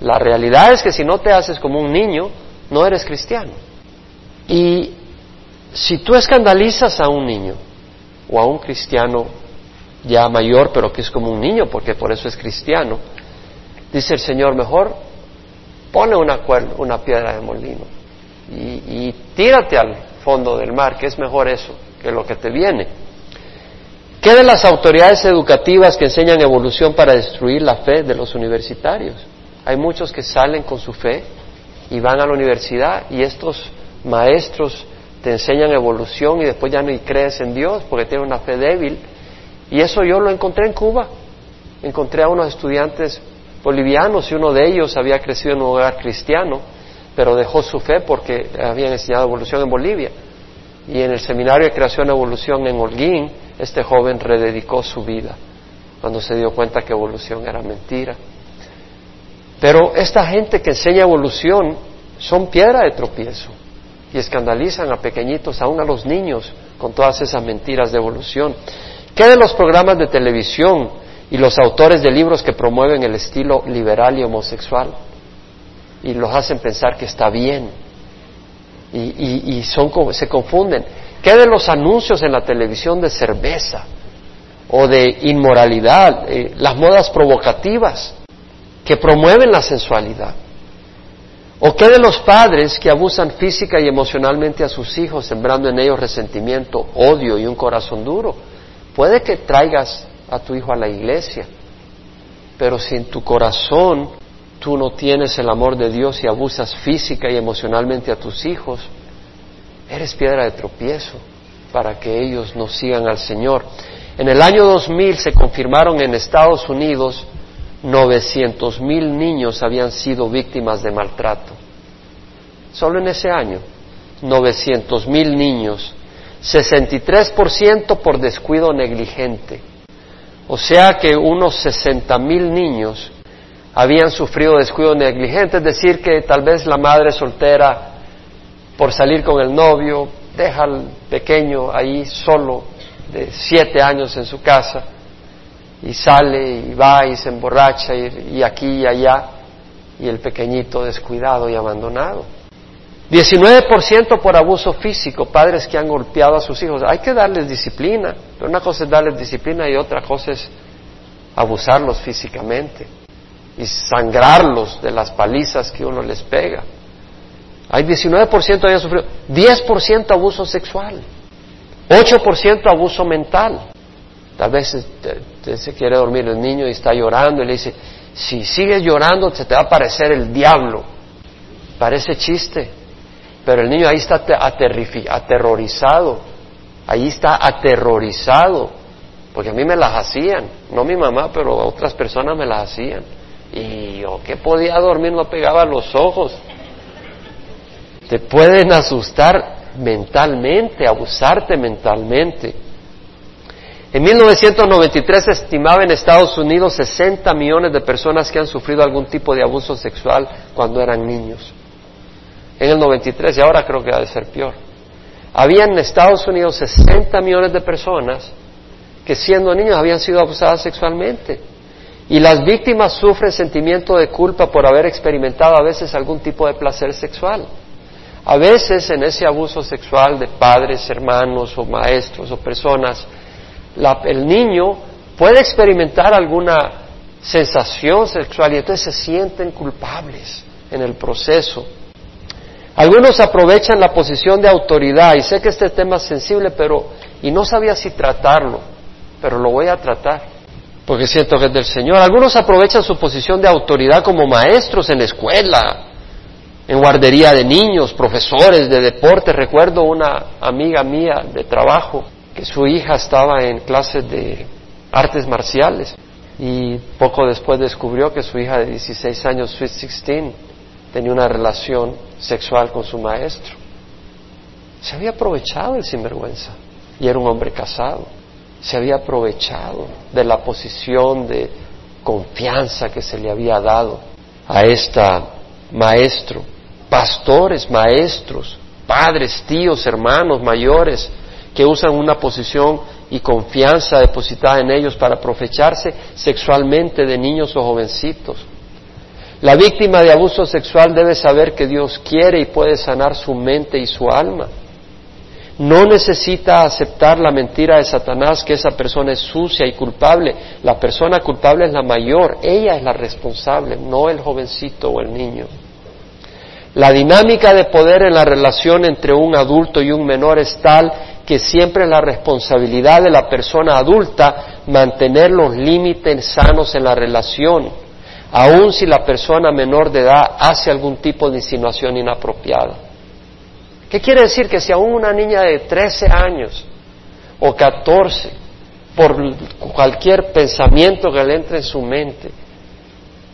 la realidad es que si no te haces como un niño, no eres cristiano. Y si tú escandalizas a un niño o a un cristiano ya mayor, pero que es como un niño, porque por eso es cristiano, dice el Señor, mejor pone una, piedra de molino y tírate al fondo del mar, que es mejor eso que lo que te viene. ¿Qué de las autoridades educativas que enseñan evolución para destruir la fe de los universitarios? Hay muchos que salen con su fe y van a la universidad y estos maestros te enseñan evolución y después ya no crees en Dios porque tienen una fe débil. Y eso yo lo encontré en Cuba. Encontré a unos estudiantes bolivianos y uno de ellos había crecido en un hogar cristiano, pero dejó su fe porque habían enseñado evolución en Bolivia. Y en el seminario de creación de evolución en Holguín, este joven rededicó su vida cuando se dio cuenta que evolución era mentira. Pero esta gente que enseña evolución son piedra de tropiezo y escandalizan a pequeñitos, aún a los niños, con todas esas mentiras de evolución. ¿Qué de los programas de televisión y los autores de libros que promueven el estilo liberal y homosexual y los hacen pensar que está bien y, son, se confunden? ¿Qué de los anuncios en la televisión de cerveza o de inmoralidad, eh, las modas provocativas que promueven la sensualidad? ¿O qué de los padres que abusan física y emocionalmente a sus hijos, sembrando en ellos resentimiento, odio y un corazón duro? Puede que traigas a tu hijo a la iglesia, pero si en tu corazón tú no tienes el amor de Dios y abusas física y emocionalmente a tus hijos, eres piedra de tropiezo para que ellos no sigan al Señor. En el año 2000 se confirmaron en Estados Unidos 900 mil niños habían sido víctimas de maltrato. Solo en ese año, 900 mil niños, 63% por descuido negligente. O sea que unos 60 mil niños habían sufrido descuido negligente, es decir, que tal vez la madre soltera, por salir con el novio, deja al pequeño ahí solo de siete años en su casa y sale y va y se emborracha y, aquí y allá y el pequeñito descuidado y abandonado. 19% por abuso físico, padres que han golpeado a sus hijos. Hay que darles disciplina, pero una cosa es darles disciplina y otra cosa es abusarlos físicamente y sangrarlos de las palizas que uno les pega. Hay 19% habían sufrido, 10% abuso sexual, 8% abuso mental. Tal vez este, se quiere dormir el niño y está llorando y le dice, si sigues llorando se te va a aparecer el diablo. Parece chiste, pero el niño ahí está aterrorizado, ahí está aterrorizado, porque a mí me las hacían, no mi mamá, pero otras personas me las hacían. Y yo que podía dormir no pegaba los ojos. Te pueden asustar mentalmente, abusarte mentalmente. En 1993 se estimaba en Estados Unidos 60 millones de personas que han sufrido algún tipo de abuso sexual cuando eran niños. En el 93, y ahora creo que va a ser peor. Había en Estados Unidos 60 millones de personas que siendo niños habían sido abusadas sexualmente. Y las víctimas sufren sentimiento de culpa por haber experimentado a veces algún tipo de placer sexual. A veces en ese abuso sexual de padres, hermanos o maestros o personas, el niño puede experimentar alguna sensación sexual y entonces se sienten culpables en el proceso. Algunos aprovechan la posición de autoridad y sé que este tema es sensible, pero y no sabía si tratarlo, pero lo voy a tratar porque siento que es del Señor. Algunos aprovechan su posición de autoridad como maestros en la escuela, en guardería de niños, profesores de deporte. Recuerdo una amiga mía de trabajo que su hija estaba en clases de artes marciales y poco después descubrió que su hija de 16 años, Sweet 16, tenía una relación sexual con su maestro. Se había aprovechado el sinvergüenza y era un hombre casado. Se había aprovechado de la posición de confianza que se le había dado a esta maestro, pastores, maestros, padres, tíos, hermanos, mayores, que usan una posición y confianza depositada en ellos para aprovecharse sexualmente de niños o jovencitos. La víctima de abuso sexual debe saber que Dios quiere y puede sanar su mente y su alma. No necesita aceptar la mentira de Satanás que esa persona es sucia y culpable. La persona culpable es la mayor, ella es la responsable, no el jovencito o el niño. La dinámica de poder en la relación entre un adulto y un menor es tal que siempre es la responsabilidad de la persona adulta mantener los límites sanos en la relación, aun si la persona menor de edad hace algún tipo de insinuación inapropiada. ¿Qué quiere decir? Que si aún una niña de 13 años o 14, por cualquier pensamiento que le entre en su mente,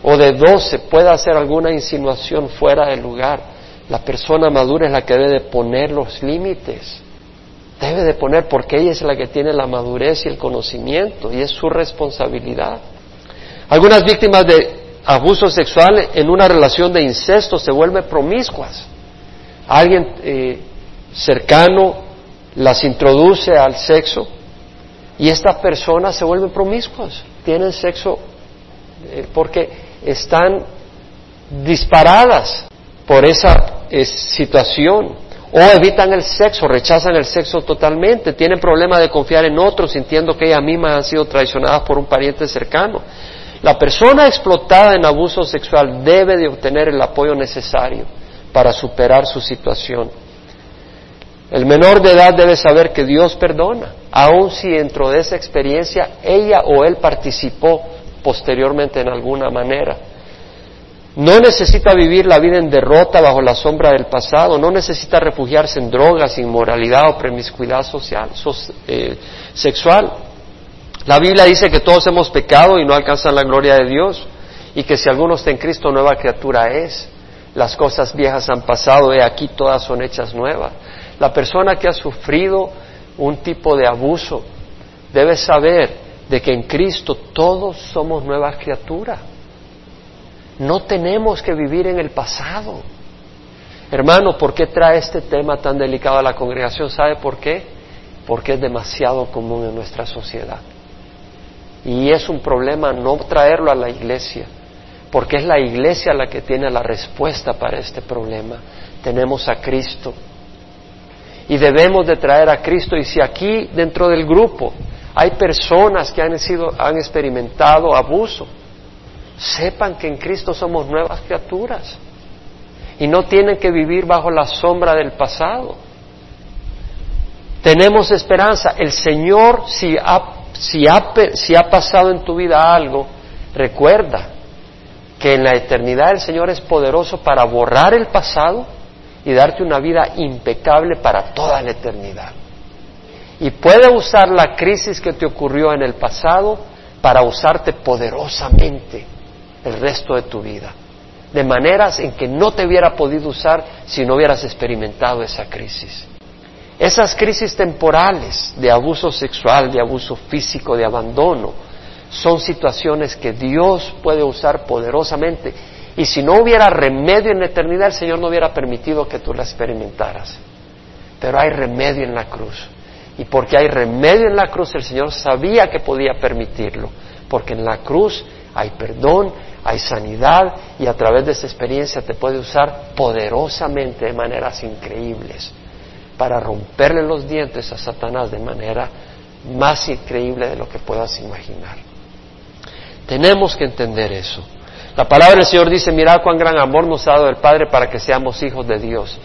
o de 12 pueda hacer alguna insinuación fuera del lugar, la persona madura es la que debe de poner los límites. Debe de poner porque ella es la que tiene la madurez y el conocimiento y es su responsabilidad. Algunas víctimas de abuso sexual en una relación de incesto se vuelven promiscuas. Alguien eh, cercano las introduce al sexo y estas personas se vuelven promiscuas, tienen sexo eh, porque están disparadas por esa eh, situación o evitan el sexo, rechazan el sexo totalmente, tienen problema de confiar en otros sintiendo que ellas mismas han sido traicionadas por un pariente cercano. La persona explotada en abuso sexual debe de obtener el apoyo necesario para superar su situación. El menor de edad debe saber que Dios perdona, aun si dentro de esa experiencia ella o él participó posteriormente en alguna manera. No necesita vivir la vida en derrota bajo la sombra del pasado, no necesita refugiarse en drogas, inmoralidad o promiscuidad social, eh, sexual. La Biblia dice que todos hemos pecado y no alcanzan la gloria de Dios y que si alguno está en Cristo nueva criatura es. Las cosas viejas han pasado, y aquí todas son hechas nuevas. La persona que ha sufrido un tipo de abuso debe saber de que en Cristo todos somos nuevas criaturas. No tenemos que vivir en el pasado. Hermano, ¿por qué trae este tema tan delicado a la congregación? ¿Sabe por qué? Porque es demasiado común en nuestra sociedad. Y es un problema no traerlo a la iglesia, porque es la iglesia la que tiene la respuesta para este problema. Tenemos a Cristo. Y debemos de traer a Cristo. Y si aquí dentro del grupo hay personas que han, sido, han experimentado abuso. Sepan que en Cristo somos nuevas criaturas y no tienen que vivir bajo la sombra del pasado. Tenemos esperanza. El Señor, si ha, si ha, si ha pasado en tu vida algo, recuerda que en la eternidad el Señor es poderoso para borrar el pasado y darte una vida impecable para toda la eternidad y puede usar la crisis que te ocurrió en el pasado para usarte poderosamente el resto de tu vida, de maneras en que no te hubiera podido usar si no hubieras experimentado esa crisis. Esas crisis temporales de abuso sexual, de abuso físico, de abandono, son situaciones que Dios puede usar poderosamente. Y si no hubiera remedio en la eternidad, el Señor no hubiera permitido que tú la experimentaras. Pero hay remedio en la cruz. Y porque hay remedio en la cruz, el Señor sabía que podía permitirlo. Porque en la cruz hay perdón, hay sanidad y a través de esa experiencia te puede usar poderosamente de maneras increíbles para romperle los dientes a Satanás de manera más increíble de lo que puedas imaginar. Tenemos que entender eso. La palabra del Señor dice, mirad cuán gran amor nos ha dado el Padre para que seamos hijos de Dios.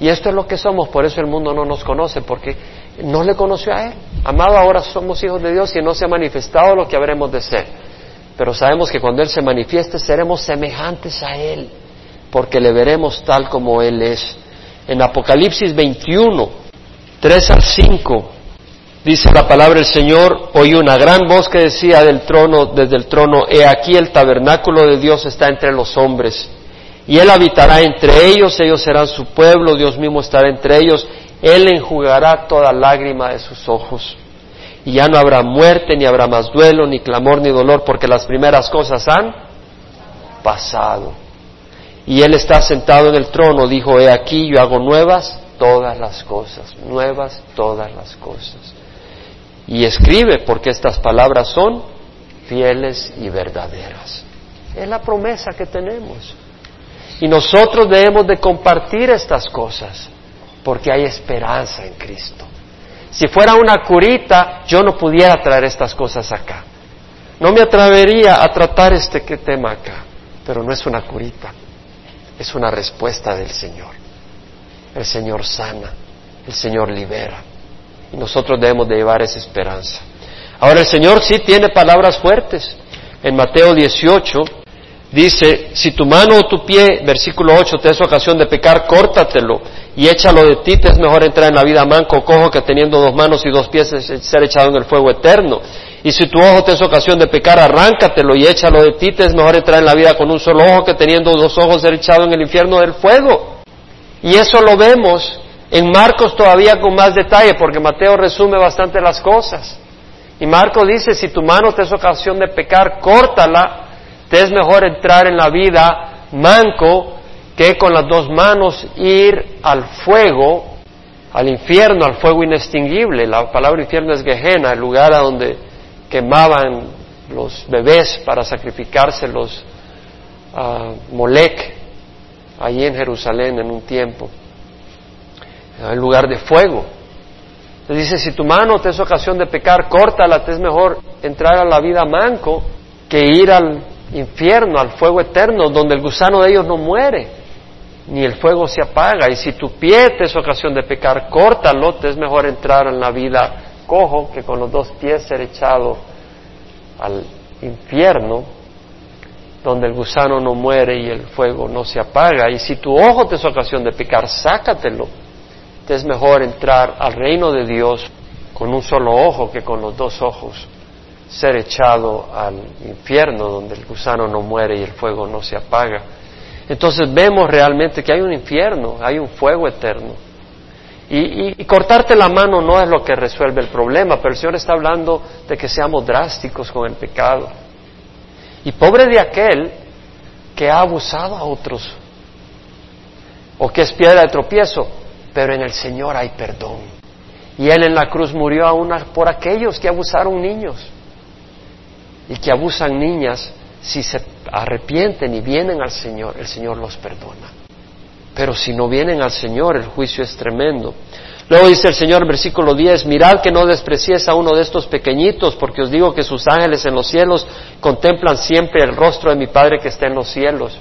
Y esto es lo que somos, por eso el mundo no nos conoce, porque no le conoció a Él. Amado, ahora somos hijos de Dios y no se ha manifestado lo que habremos de ser. Pero sabemos que cuando Él se manifieste seremos semejantes a Él, porque le veremos tal como Él es. En Apocalipsis 21, 3 al 5, dice la palabra del Señor, oí una gran voz que decía del trono, desde el trono, he aquí el tabernáculo de Dios está entre los hombres, y Él habitará entre ellos, ellos serán su pueblo, Dios mismo estará entre ellos, él enjugará toda lágrima de sus ojos. Y ya no habrá muerte, ni habrá más duelo, ni clamor, ni dolor, porque las primeras cosas han pasado. Y Él está sentado en el trono, dijo, he aquí, yo hago nuevas todas las cosas, nuevas todas las cosas. Y escribe, porque estas palabras son fieles y verdaderas. Es la promesa que tenemos. Y nosotros debemos de compartir estas cosas porque hay esperanza en Cristo. Si fuera una curita, yo no pudiera traer estas cosas acá. No me atrevería a tratar este tema acá, pero no es una curita. es una respuesta del Señor. El Señor sana, el Señor libera. Nosotros debemos de llevar esa esperanza. Ahora el Señor sí tiene palabras fuertes. En Mateo 18 dice, si tu mano o tu pie, versículo 8, te es ocasión de pecar, córtatelo y échalo de ti, te es mejor entrar en la vida manco o cojo que teniendo dos manos y dos pies ser echado en el fuego eterno. Y si tu ojo te es ocasión de pecar, arráncatelo y échalo de ti, te es mejor entrar en la vida con un solo ojo que teniendo dos ojos ser echado en el infierno del fuego. Y eso lo vemos en Marcos todavía con más detalle, porque Mateo resume bastante las cosas. Y Marcos dice, si tu mano te es ocasión de pecar, córtala, te es mejor entrar en la vida manco que con las dos manos ir al fuego, al infierno, al fuego inextinguible. La palabra infierno es Gehenna, el lugar a donde quemaban los bebés para sacrificárselos a Molec, allí en Jerusalén en un tiempo, en lugar de fuego. Le dice, si tu mano te es ocasión de pecar, córtala, te es mejor entrar a la vida manco que ir al infierno, al fuego eterno, donde el gusano de ellos no muere, ni el fuego se apaga. Y si tu pie te es ocasión de pecar, córtalo, te es mejor entrar en la vida cojo que con los dos pies ser echado al infierno, donde el gusano no muere y el fuego no se apaga. Y si tu ojo te es ocasión de pecar, sácatelo. Es mejor entrar al reino de Dios con un solo ojo que con los dos ojos ser echado al infierno donde el gusano no muere y el fuego no se apaga. Entonces vemos realmente que hay un infierno, hay un fuego eterno. Y, cortarte la mano no es lo que resuelve el problema, pero el Señor está hablando de que seamos drásticos con el pecado. Y pobre de aquel que ha abusado a otros o que es piedra de tropiezo, pero en el Señor hay perdón. Y Él en la cruz murió aún por aquellos que abusaron niños y que abusan niñas, si se arrepienten y vienen al Señor, el Señor los perdona. Pero si no vienen al Señor, el juicio es tremendo. Luego dice el Señor versículo 10, mirad que no despreciéis a uno de estos pequeñitos, porque os digo que sus ángeles en los cielos contemplan siempre el rostro de mi Padre que está en los cielos,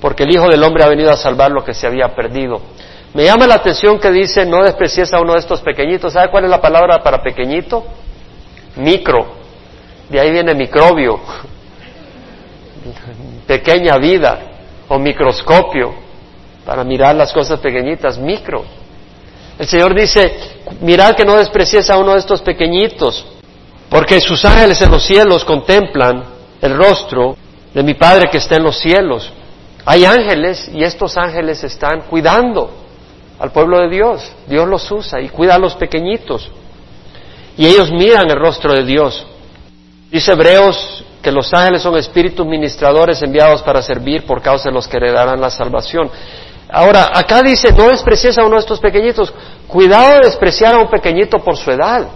porque el Hijo del Hombre ha venido a salvar lo que se había perdido. Me llama la atención que dice, no desprecies a uno de estos pequeñitos. ¿Sabe cuál es la palabra para pequeñito? Micro. De ahí viene microbio, pequeña vida o microscopio para mirar las cosas pequeñitas, micro. El Señor dice, mirad que no desprecies a uno de estos pequeñitos, porque sus ángeles en los cielos contemplan el rostro de mi Padre que está en los cielos. Hay ángeles y estos ángeles están cuidando al pueblo de Dios. Dios los usa y cuida a los pequeñitos. Y ellos miran el rostro de Dios. Dice Hebreos que los ángeles son espíritus ministradores enviados para servir por causa de los que heredarán la salvación. Ahora, acá dice, no desprecies a uno de estos pequeñitos. Cuidado de despreciar a un pequeñito por su edad.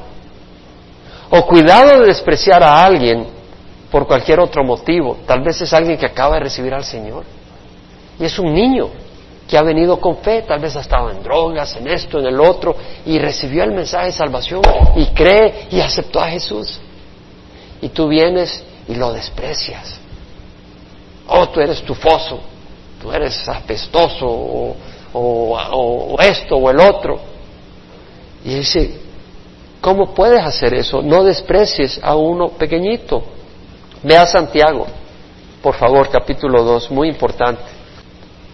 O cuidado de despreciar a alguien por cualquier otro motivo. Tal vez es alguien que acaba de recibir al Señor. Y es un niño que ha venido con fe, tal vez ha estado en drogas, en esto, en el otro, y recibió el mensaje de salvación y cree y aceptó a Jesús. Y tú vienes y lo desprecias. Oh, tú eres tufoso, tú eres apestoso, o, o esto o el otro. Y dice, ¿cómo puedes hacer eso? No desprecies a uno pequeñito. Ve a Santiago, por favor, capítulo 2, muy importante.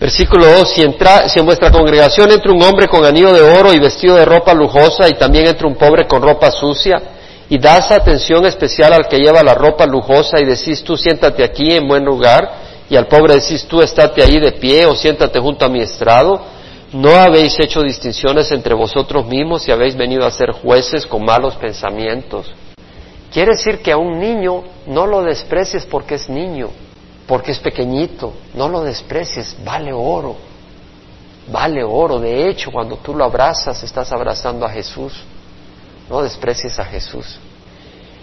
Versículo 2, si, entra, si en vuestra congregación entra un hombre con anillo de oro y vestido de ropa lujosa y también entra un pobre con ropa sucia, y das atención especial al que lleva la ropa lujosa y decís tú siéntate aquí en buen lugar, y al pobre decís tú estate ahí de pie o siéntate junto a mi estrado, ¿no habéis hecho distinciones entre vosotros mismos y habéis venido a ser jueces con malos pensamientos? Quiere decir que a un niño no lo desprecies porque es niño, porque es pequeñito, no lo desprecies, vale oro, vale oro. De hecho, cuando tú lo abrazas, estás abrazando a Jesús, no desprecies a Jesús.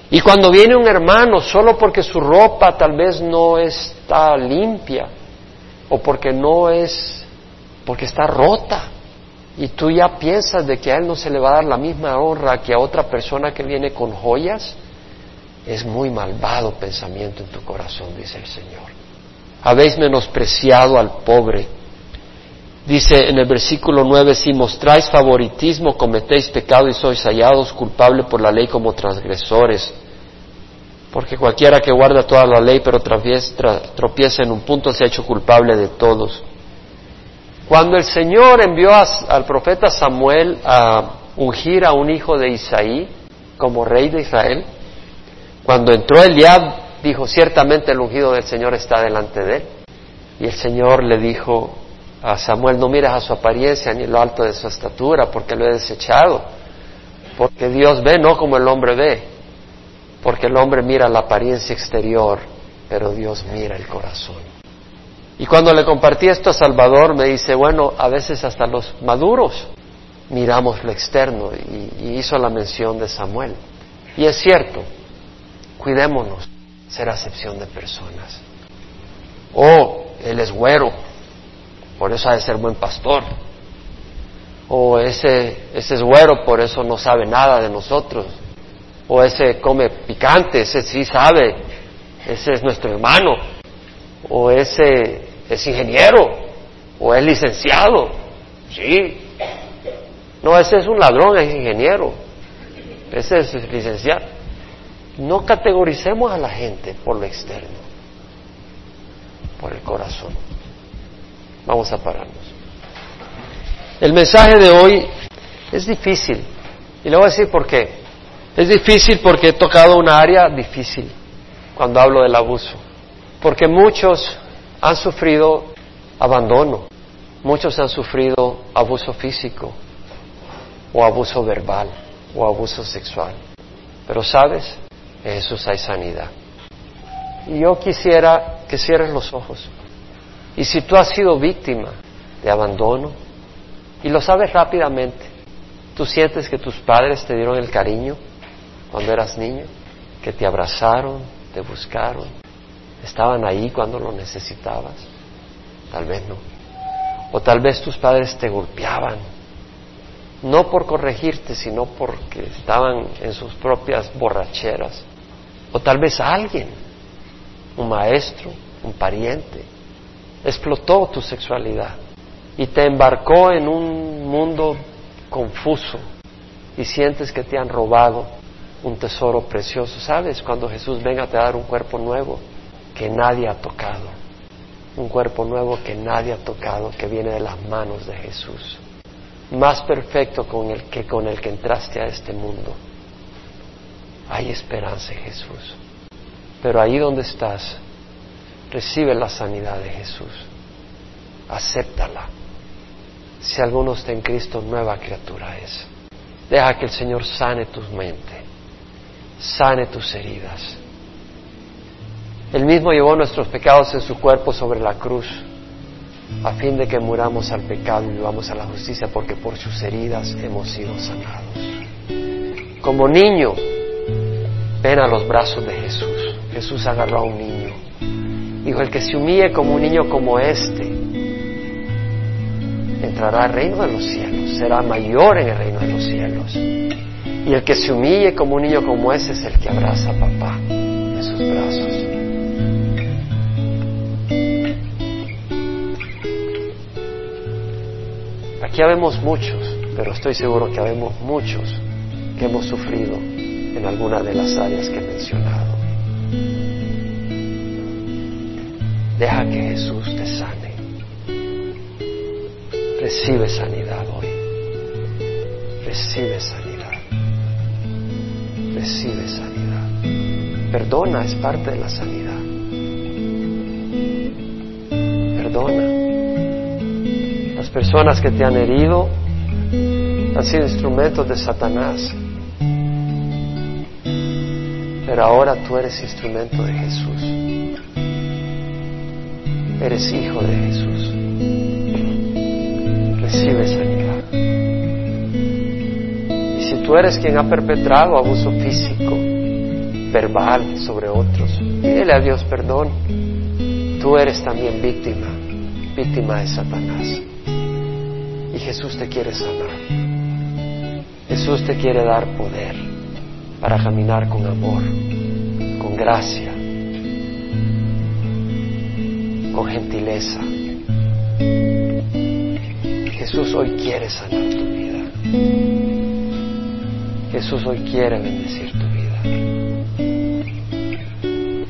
Y cuando viene un hermano, solo porque su ropa tal vez no está limpia, o porque no es, porque está rota, y tú ya piensas de que a él no se le va a dar la misma honra que a otra persona que viene con joyas, es muy malvado pensamiento en tu corazón, dice el Señor. Habéis menospreciado al pobre. Dice en el versículo 9, si mostráis favoritismo, cometéis pecado y sois hallados culpables por la ley como transgresores. Porque cualquiera que guarda toda la ley pero tropieza en un punto se ha hecho culpable de todos. Cuando el Señor envió al profeta Samuel a ungir a un hijo de Isaí como rey de Israel, cuando entró Eliab, dijo, ciertamente el ungido del Señor está delante de él. Y el Señor le dijo a Samuel, no mires a su apariencia ni lo alto de su estatura, porque lo he desechado. Porque Dios ve no como el hombre ve, porque el hombre mira la apariencia exterior, pero Dios mira el corazón. Y cuando le compartí esto a Salvador, me dice, bueno, a veces hasta los maduros miramos lo externo y, hizo la mención de Samuel. Y es cierto, cuidémonos ser acepción de personas. Oh, él es güero, por eso ha de ser buen pastor. O ese, ese es güero, por eso no sabe nada de nosotros. O ese come picante, ese sí sabe, ese es nuestro hermano o ese es ingeniero, o es licenciado, sí. No, ese es un ladrón, es ingeniero, ese es licenciado. No categoricemos a la gente por lo externo, por el corazón. Vamos a pararnos. El mensaje de hoy es difícil, y le voy a decir por qué. Es difícil porque he tocado una área difícil cuando hablo del abuso. Porque muchos han sufrido abandono, muchos han sufrido abuso físico o abuso verbal o abuso sexual. Pero sabes, en Jesús hay sanidad. Y yo quisiera que cierres los ojos. Y si tú has sido víctima de abandono, y lo sabes rápidamente, tú sientes que tus padres te dieron el cariño cuando eras niño, que te abrazaron, te buscaron, estaban ahí cuando lo necesitabas. Tal vez no. O tal vez tus padres te golpeaban, no por corregirte, sino porque estaban en sus propias borracheras. O tal vez alguien, un maestro, un pariente, explotó tu sexualidad y te embarcó en un mundo confuso y sientes que te han robado un tesoro precioso. ¿Sabes? Cuando Jesús venga a te dar un cuerpo nuevo, que nadie ha tocado, un cuerpo nuevo que nadie ha tocado, que viene de las manos de Jesús, más perfecto con el que con el que entraste a este mundo. Hay esperanza en Jesús. Pero ahí donde estás, recibe la sanidad de Jesús. Acéptala. Si alguno está en Cristo, nueva criatura es. Deja que el Señor sane tu mente, sane tus heridas él mismo llevó nuestros pecados en su cuerpo sobre la cruz, a fin de que muramos al pecado y vivamos a la justicia, porque por sus heridas hemos sido sanados. Como niño, ven a los brazos de Jesús. Jesús agarró a un niño. Dijo, el que se humille como un niño como este, entrará al reino de los cielos, será mayor en el reino de los cielos. Y el que se humille como un niño como ese es el que abraza a papá en sus brazos. Aquí habemos muchos, pero estoy seguro que habemos muchos que hemos sufrido en alguna de las áreas que he mencionado. Deja que Jesús te sane. Recibe sanidad hoy. Recibe sanidad. Recibe sanidad. Perdona es parte de la sanidad. Perdona personas que te han herido han sido instrumentos de Satanás. Pero ahora tú eres instrumento de Jesús. Eres hijo de Jesús. Recibe sanidad. Y si tú eres quien ha perpetrado abuso físico, verbal sobre otros, pídele a Dios perdón. Tú eres también víctima, víctima de Satanás. Y Jesús te quiere sanar. Jesús te quiere dar poder para caminar con amor, con gracia, con gentileza. Jesús hoy quiere sanar tu vida. Jesús hoy quiere bendecir tu vida.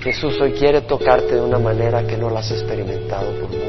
Jesús hoy quiere tocarte de una manera que no la has experimentado por mucho